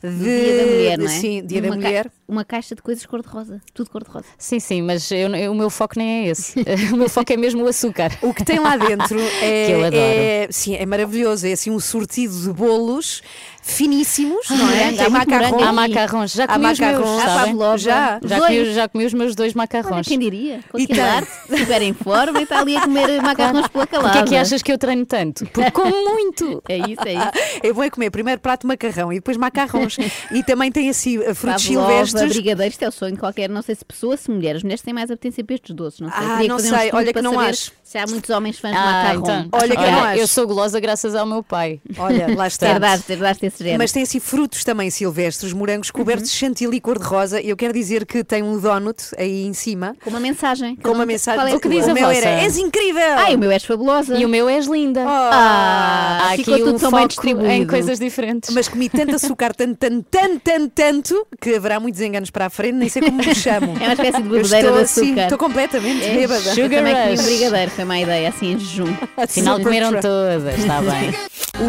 de Dia da Mulher, não é? Sim, Dia uma da Mulher. Ca uma caixa de coisas cor-de-rosa, tudo cor-de-rosa. Sim, sim, mas eu, eu, o meu foco nem é esse. o meu foco é mesmo o açúcar. O que tem lá dentro é, que eu adoro. é, sim, é maravilhoso. É assim um sortido de bolos finíssimos, ah, não é? Há macarrões. Há macarrões. Já comi os meus, sabem? Já, já, comi, já comi os meus dois macarrões. Olha, quem diria? Com que arte, estiver em forma e está ali a comer macarrões pela calada. Porquê é que achas que eu treino tanto? Porque como muito. É isso, é isso. Eu vou é comer primeiro prato de macarrão e depois macarrões. e também tem assim frutos silvestres. brigadeiros, é o sonho qualquer, não sei se pessoa, se mulher. As mulheres têm mais apetência para estes doces, não sei. Ah, não sei, olha que não acho. Se há muitos homens fãs ah, de macarrão. Então, olha que olha, acho. Eu sou gulosa graças ao meu pai. Olha, lá está. Herdaste, herdaste desse género. Mas tem assim frutos também silvestres, morangos cobertos de chantilly cor-de-rosa. Eu quero dizer que tem um donut aí em cima. Com uma mensagem. Com uma mensagem. É O que diz tua? a vossa? És incrível! Ai, o meu és fabulosa. E o meu és linda. Ah, Há ficou aqui tudo um tão bem distribuído. em coisas diferentes. Mas comi tanto açúcar, tanto, tanto, tanto, tanto, tanto, que haverá muitos enganos para a frente, nem sei como me chamo. É uma espécie de estou de assim, açúcar. Estou completamente É, bêbada. Eu também comi um brigadeiro, foi má ideia, assim em jejum. Afinal comeram todas, está bem.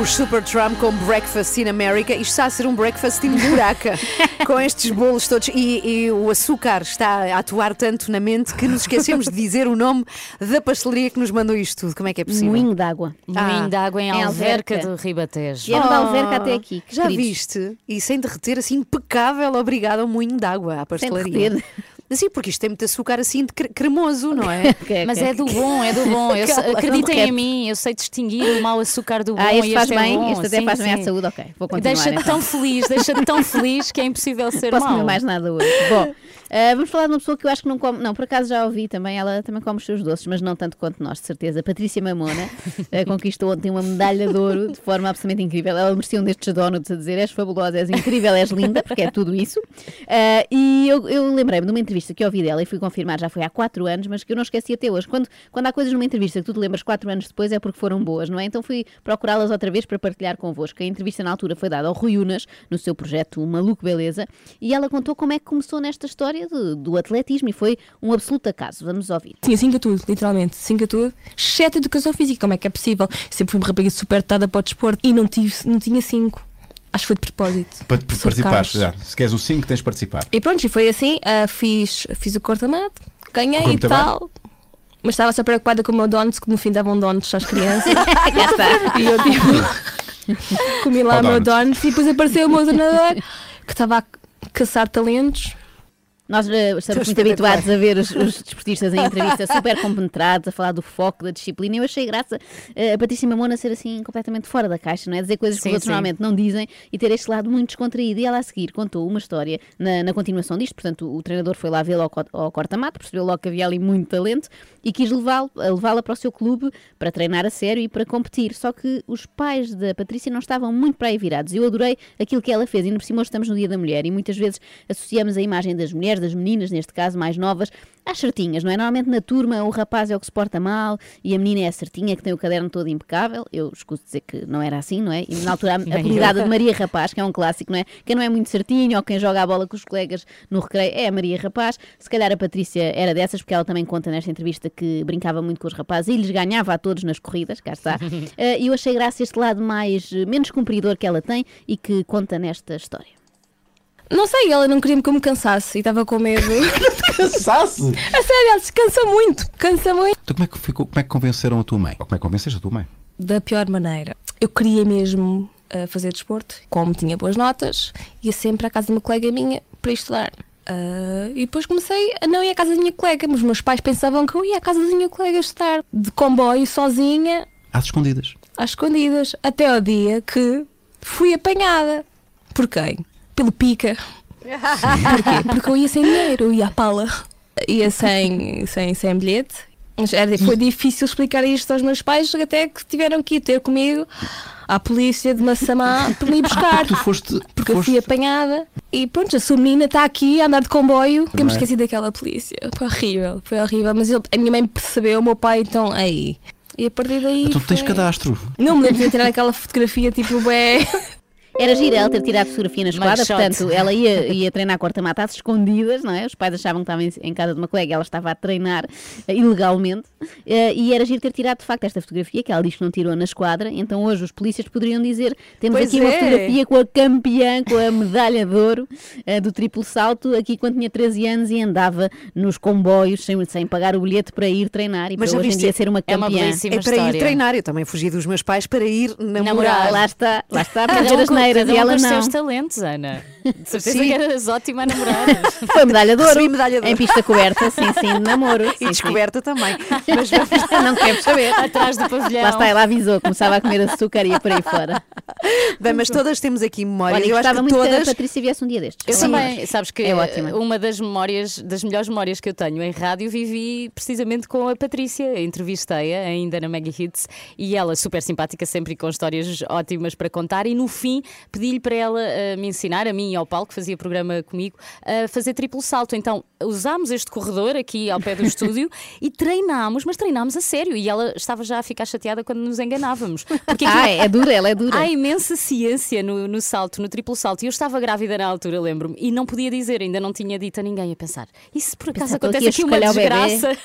Os Super Trump com Breakfast in America. Isto está a ser um breakfast in buraca. com estes bolos todos. E, e o açúcar está a atuar tanto na mente que nos esquecemos de dizer o nome da pastelaria que nos mandou isto tudo. Como é que é possível? Moinho d'água. Moinho de água em em Alverca Alverca. do Ribatejo. Vieram da Alverca até aqui, Já queridos. viste? E sem derreter, assim, impecável. Obrigada ao moinho d'água à pastelaria. derreter. Assim, porque isto tem muito açúcar assim de cre- cremoso, não é? Ok, Mas ok. é do bom, é do bom. Eu, acreditem não em mim, eu sei distinguir o mau açúcar do bom. Ah, este e faz este é bem, bom. este até Sim, faz bem à sim. saúde, ok. Vou continuar. Deixa-te então. tão feliz, deixa-te tão feliz que é impossível ser Posso mau. comer mais nada hoje. Bom, ah, vamos falar de uma pessoa que eu acho que não come. Não, por acaso já ouvi também. Ela também come os seus doces, mas não tanto quanto nós, de certeza. Patrícia Mamona ah, conquistou ontem uma medalha de ouro de forma absolutamente incrível. Ela merecia um destes donuts a dizer: és fabulosa, és incrível, és linda, porque é tudo isso. Ah, e eu, eu lembrei-me de uma entrevista que ouvi dela e fui confirmar, já foi há quatro anos, mas que eu não esqueci até hoje. Quando, quando há coisas numa entrevista que tu te lembras quatro anos depois é porque foram boas, não é? Então fui procurá-las outra vez para partilhar convosco. A entrevista na altura foi dada ao Rui Unas, no seu projeto Maluco Beleza, e ela contou como é que começou nesta história de- do atletismo e foi um absoluto acaso. Vamos ouvir. Tinha 5 a tudo, literalmente, 5 a tudo, exceto educação física, como é que é possível? Sempre fui uma rapariga super dotada para o desporto e não, tive, não tinha 5. Acho que foi de propósito. Para Sou participar, já. Se queres o 5, tens de participar. E pronto, e foi assim, ah, fiz, fiz o corta-mato, ganhei e tal. Mas estava só preocupada com o meu donuts, que no fim davam donuts às crianças. Cá está. E eu tipo, comi lá o meu donuts? donuts e depois apareceu o meu treinador que estava a caçar talentos. Nós eh, estamos muito habituados a ver os, os desportistas em entrevista super compenetrados, a falar do foco, da disciplina. E eu achei graça eh, a Patrícia Mamona ser assim completamente fora da caixa, não é? Dizer coisas que Sim, os outros normalmente não dizem e ter este lado muito descontraído. E ela a seguir contou uma história na, na continuação disto. Portanto, o, o treinador foi lá vê-lo ao, ao corta-mato, percebeu logo que havia ali muito talento e quis levá-la para o seu clube para treinar a sério e para competir. Só que os pais da Patrícia não estavam muito para aí virados. Eu adorei aquilo que ela fez. E no por cima hoje estamos no Dia da Mulher e muitas vezes associamos a imagem das mulheres, das meninas, neste caso mais novas, às certinhas, não é? Normalmente na turma o rapaz é o que se porta mal e a menina é a certinha que tem o caderno todo impecável. Eu escuso dizer que não era assim, não é? E na altura a apelidada de Maria Rapaz, que é um clássico, não é? Quem não é muito certinho ou quem joga a bola com os colegas no recreio é a Maria Rapaz. Se calhar a Patrícia era dessas, porque ela também conta nesta entrevista que brincava muito com os rapazes e lhes ganhava a todos nas corridas, cá está. Eh, E eu achei graça este lado mais, eh, menos cumpridor que ela tem e que conta nesta história. Não sei, ela não queria que eu me cansasse e estava com medo. Cansasse? A sério, ela se cansa muito, cansa muito. Então como é que, ficou, como é que convenceram a tua mãe? Ou como é que convenceste a tua mãe? Da pior maneira. Eu queria mesmo uh, fazer desporto, como tinha boas notas, ia sempre à casa de uma colega minha para estudar. Uh, e depois comecei a não ir à casa da minha colega, mas os meus pais pensavam que eu ia à casa da minha colega estudar de comboio sozinha, Às escondidas. às escondidas, até ao dia que fui apanhada. Por quem? Pelo pica. Porquê? Porque eu ia sem dinheiro, eu ia à pala. Ia sem, sem, sem bilhete. Mas era, foi difícil explicar isto aos meus pais, até que tiveram que ir ter comigo à polícia de Massamá para me ir buscar. Tu foste. Porque eu foste... fui apanhada e pronto, a sua menina está aqui a andar de comboio. Eu me esqueci daquela polícia. Foi horrível, foi horrível. Mas ele- a minha mãe percebeu, o meu pai então aí. E a partir daí. Então tu tens foi- cadastro. Não me lembro de tirar aquela fotografia tipo, bué. Era gira ela ter tirado fotografia na esquadra, portanto, ela ia, ia treinar corta-mata às escondidas, não é? Os pais achavam que estava em, em casa de uma colega, ela estava a treinar eh, ilegalmente, eh, e era giro ter tirado de facto esta fotografia, que ela diz que não tirou na esquadra, então hoje os polícias poderiam dizer: temos Pois aqui uma é. fotografia com a campeã, com a medalha de ouro eh, do triplo salto, aqui quando tinha 13 anos e andava nos comboios sem, sem pagar o bilhete para ir treinar e Mas para hoje em dia ser uma é uma campeã. É para história. ir treinar. Eu também fugi dos meus pais para ir namorar. Namorar. Lá está, lá está, para as com- neiras cada e um ela com os não. seus talentos, Ana. De certeza Sim. que eras ótima a namorar. Foi medalha de ouro. Recebi medalha de Em ouro. pista coberta, sim, sim, de namoro. E sim, sim. descoberta também. Mas vamos Não quero saber. Atrás do pavilhão. Lá está, ela avisou, começava a comer açúcar e ia por aí fora. Bem, mas todas temos aqui memória. Olha, eu acho gostava que muito que todas. a Patrícia viesse um dia destes. Eu Sim. também, sabes que É ótima. uma das memórias, das melhores memórias que eu tenho em rádio, vivi precisamente com a Patrícia. Entrevistei-a ainda na Mega Hits e ela, super simpática, sempre com histórias ótimas para contar. E no fim, pedi-lhe para ela eh, me ensinar, a mim e ao Paulo, que fazia programa comigo, a fazer triplo salto. Então usámos este corredor aqui ao pé do estúdio e treinámos, mas treinámos a sério. E ela estava já a ficar chateada quando nos enganávamos. Porque Ah, é dura, ela é dura. Há imensa ciência no, no salto, no triplo salto. E eu estava grávida na altura, lembro-me, e não podia dizer, ainda não tinha dito a ninguém a pensar. E se por acaso acontece aqui aqui uma desgraça?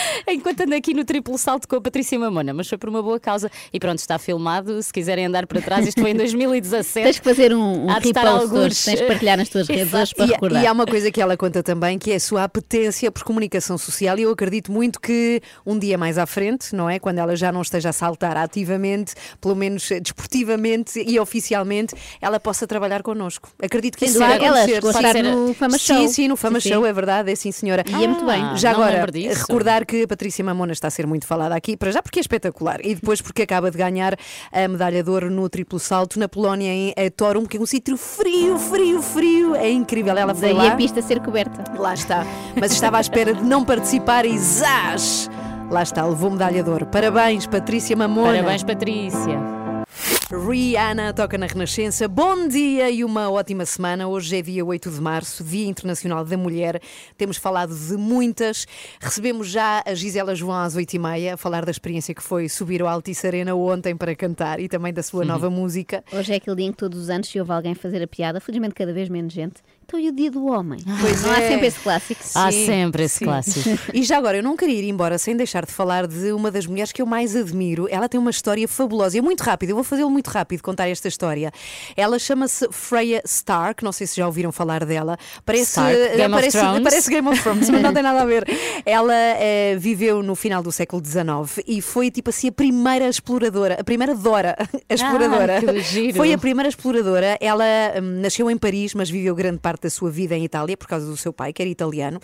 Enquanto ando aqui no triplo salto com a Patrícia Mamona, mas foi por uma boa causa. E pronto, está filmado. Se quiserem andar para trás, isto foi em 2017. Tens que fazer um, um repost hoje, tens de partilhar nas tuas redes hoje para E, recordar. e há uma coisa que ela conta também, que é a sua apetência por comunicação social, e eu acredito muito que um dia mais à frente, não é? Quando ela já não esteja a saltar ativamente, pelo menos desportivamente e oficialmente, ela possa trabalhar connosco. Acredito que Sem isso vai. Ela acontecer. chegou a Sim, estar será- no Fama Sim, Show. sim, no Fama Sim, Show, sim. é verdade, é sim, senhora. E é muito bem. Já não me agora, recordar que a Patrícia Mamona está a ser muito falada aqui, para já porque é espetacular, e depois porque acaba de ganhar a medalha de ouro no triplo salto na Polónia, em Torum, que é um sítio frio, frio, frio. É incrível. Ela foi Daí lá. a pista ser coberta. Lá está. Mas estava à espera de não participar e zás! Lá está, levou medalha de ouro. Parabéns, Patrícia Mamona. Parabéns, Patrícia. Rihanna toca na Renascença. Bom dia e uma ótima semana. Hoje é dia 8 de março, Dia Internacional da Mulher. Temos falado de muitas. Recebemos já a Gisela João às 8h30 a falar da experiência que foi subir ao Altice Arena ontem para cantar e também da sua nova música. Hoje é aquele dia em que todos os anos se ouve alguém fazer a piada, felizmente cada vez menos gente. Então e o dia do homem? Pois não há é. sempre esse clássico. Há Sim, sempre esse sim. clássico. E já agora, eu não queria ir embora sem deixar de falar de uma das mulheres que eu mais admiro. Ela tem uma história fabulosa. É muito rápido, eu vou fazê-lo muito rápido, contar esta história. Ela chama-se Freya Stark, não sei se já ouviram falar dela. Parece, Stark, Game of parece, Thrones. parece Game of Thrones, mas não tem nada a ver. Ela eh, viveu no final do século XIX e foi tipo assim a primeira exploradora, a primeira Dora, a exploradora. Ah, que giro. Foi a primeira exploradora. Ela hum, nasceu em Paris, mas viveu grande parte da sua vida em Itália por causa do seu pai, que era italiano.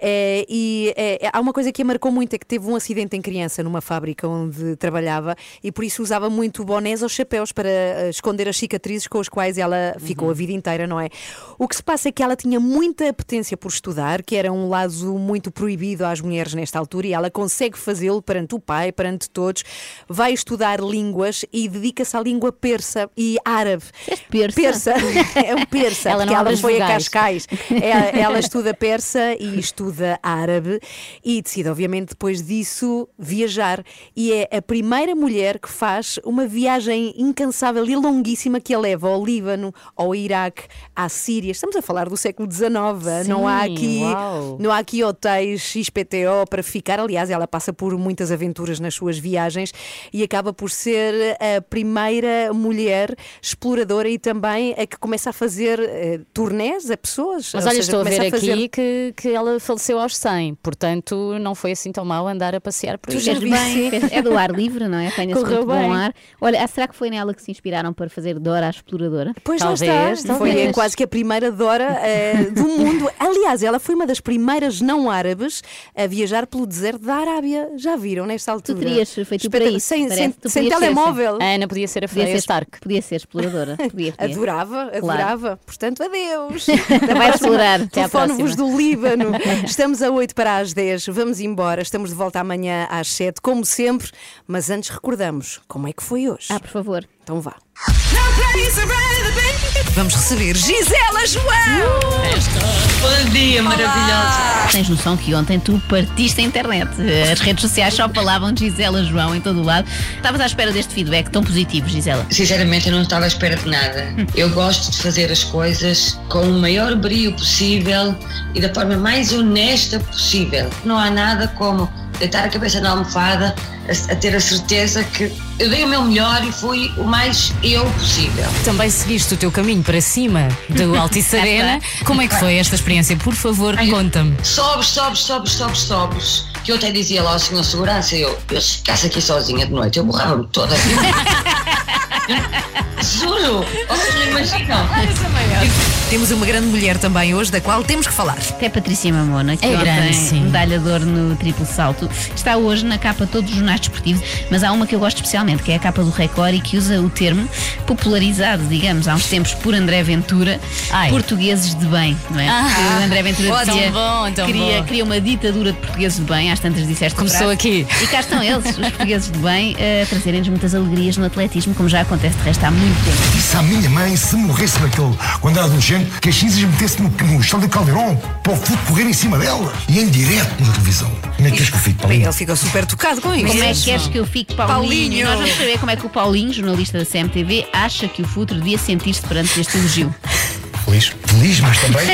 Eh, e eh, há uma coisa que a marcou muito: é que teve um acidente em criança numa fábrica onde trabalhava e por isso usava muito bonés ou chapéus para eh, esconder as cicatrizes com as quais ela ficou a vida inteira, não é? O que se passa é que ela tinha muita apetência por estudar, que era um lado muito proibido às mulheres nesta altura, e ela consegue fazê-lo perante o pai, perante todos. Vai estudar línguas e dedica-se à língua persa e árabe. Persa? Persa. é um persa, Ela não ela foi a. Cascais. É, ela estuda persa e estuda árabe e decide, obviamente, depois disso, viajar. E é a primeira mulher que faz uma viagem incansável e longuíssima que a leva ao Líbano, ao Iraque, à Síria. Estamos a falar do século XIX. não há Sim, aqui, uau. não há aqui hotéis XPTO para ficar. Aliás, ela passa por muitas aventuras nas suas viagens e acaba por ser a primeira mulher exploradora e também a que começa a fazer eh, turnés a pessoas. Mas Ou olha, seja, estou a ver fazer- aqui que, que ela faleceu aos 100, portanto não foi assim tão mal andar a passear por aí. Fez bem, é do ar livre, não é? Apanha-se Correu muito bom ar. Olha, ah, será que foi nela que se inspiraram para fazer Dora a Exploradora? Pois Talvez, lá está. Foi talvez. quase que a primeira Dora eh, do mundo. Aliás, ela foi uma das primeiras não árabes a viajar pelo deserto da Arábia. Já viram nesta altura? terias feito Espeta- para isso, Sem, sem, Tu sem telemóvel. A Ana podia ser a Freya Stark. podia ser exploradora. Podia, podia. Adorava, Claro. adorava. Portanto, adeus. Vai explorar. Até à Telefone-vos do Líbano. Estamos a 8 para as 10. Vamos embora. Estamos de volta amanhã às 7, como sempre. Mas antes recordamos como é que foi hoje. Ah, por favor. Então vá. Vamos receber Gisela João! Bom dia, maravilhosa. Tens noção que ontem tu partiste a internet. As redes sociais só falavam de Gisela João em todo o lado. Estavas à espera deste feedback tão positivo, Gisela. Sinceramente, eu não estava à espera de nada. Eu gosto de fazer as coisas com o maior brilho possível e da forma mais honesta possível. Não há nada como deitar a cabeça na almofada, a, a ter a certeza que eu dei o meu melhor e fui o mais eu possível. Também seguiste o teu caminho para cima do Altice Arena. Como é que foi esta experiência? Por favor, conta-me. Sobes, sobes, sobes, sobes, sobes. Que eu até dizia lá ao senhor segurança, eu, eu se ficasse aqui sozinha de noite, eu borrava-me toda. Juro, vocês não imaginam. Temos uma grande mulher também hoje, da qual temos que falar. É Patrícia Mamona, que É ontem, grande, sim. medalha de ouro no triplo salto. Está hoje na capa de todos os jornais desportivos, mas há uma que eu gosto especialmente, que é a capa do Record e que usa o termo popularizado, digamos, há uns tempos por André Ventura, portugueses de bem, não é? Ah, André Ventura ótimo, dizia, bom, tão queria, bom. queria uma ditadura de portugueses de bem, às tantas disseste a Começou aqui. E cá estão eles, os portugueses de bem, a trazerem-nos muitas alegrias no atletismo, como já acontece de resto há muito tempo. Disse à minha mãe, se morresse naquele, quando era adolescente, que as cinzas metesse no, no estádio Caldeirão para o futebol correr em cima delas. E em direto na televisão. Como é que queres que eu fique, Paulinho? Ele ficou super tocado com isso. Como é que queres que eu fique Paulinho? Paulinho. E nós vamos saber como é que o Paulinho, jornalista da CMTV, acha que o futuro devia sentir-se perante este elogio. Feliz. Feliz, mas também.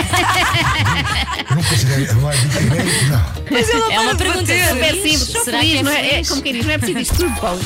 eu não considero. Agora, dizer, não. Mas não É uma pergunta super feliz. simples. Sou Será feliz, que é não é? É como quem diz, não é preciso isto tudo, Paulo.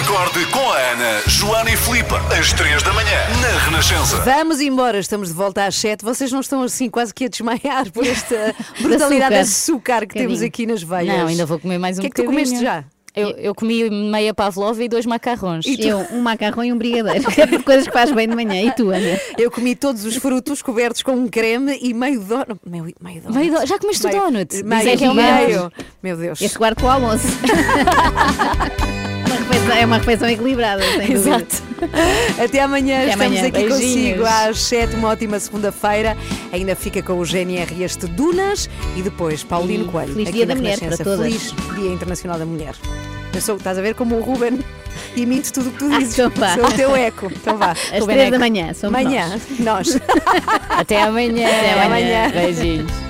Acorde com a Ana, Joana e Filipe, às 3 da manhã, na Renascença. Vamos embora, estamos de volta às 7. Vocês não estão assim quase que a desmaiar por esta brutalidade de açúcar que temos aqui nas veias. Não, ainda vou comer mais um O que é que tu comeste já? Eu, eu comi meia pavlova e dois macarrões. E tu? Eu, um macarrão e um brigadeiro. é coisas que faz bem de manhã. E tu, Ana? Eu comi todos os frutos cobertos com um creme e meio donut. Meio, meio donut. Meio do- Já comeste o Meio- donut? Meio, é o melhor. meio. Meu Deus. Este guardo com o almoço. Uma refeição- é uma refeição equilibrada, sem. Exato. Até amanhã, Até estamos amanhã. aqui Beijinhos. consigo às 7, uma ótima segunda-feira. Ainda fica com o GNR este Dunas e depois Paulino E Coelho. feliz aqui Dia da Mulher para todas. Feliz Dia Internacional da Mulher. Eu sou, estás a ver como o Ruben imite tudo o que tu Ah, dizes. então vá. Sou o teu eco. Então vá. Às três da manhã, somos Manhã, nós. Até amanhã. Até amanhã. Beijinhos.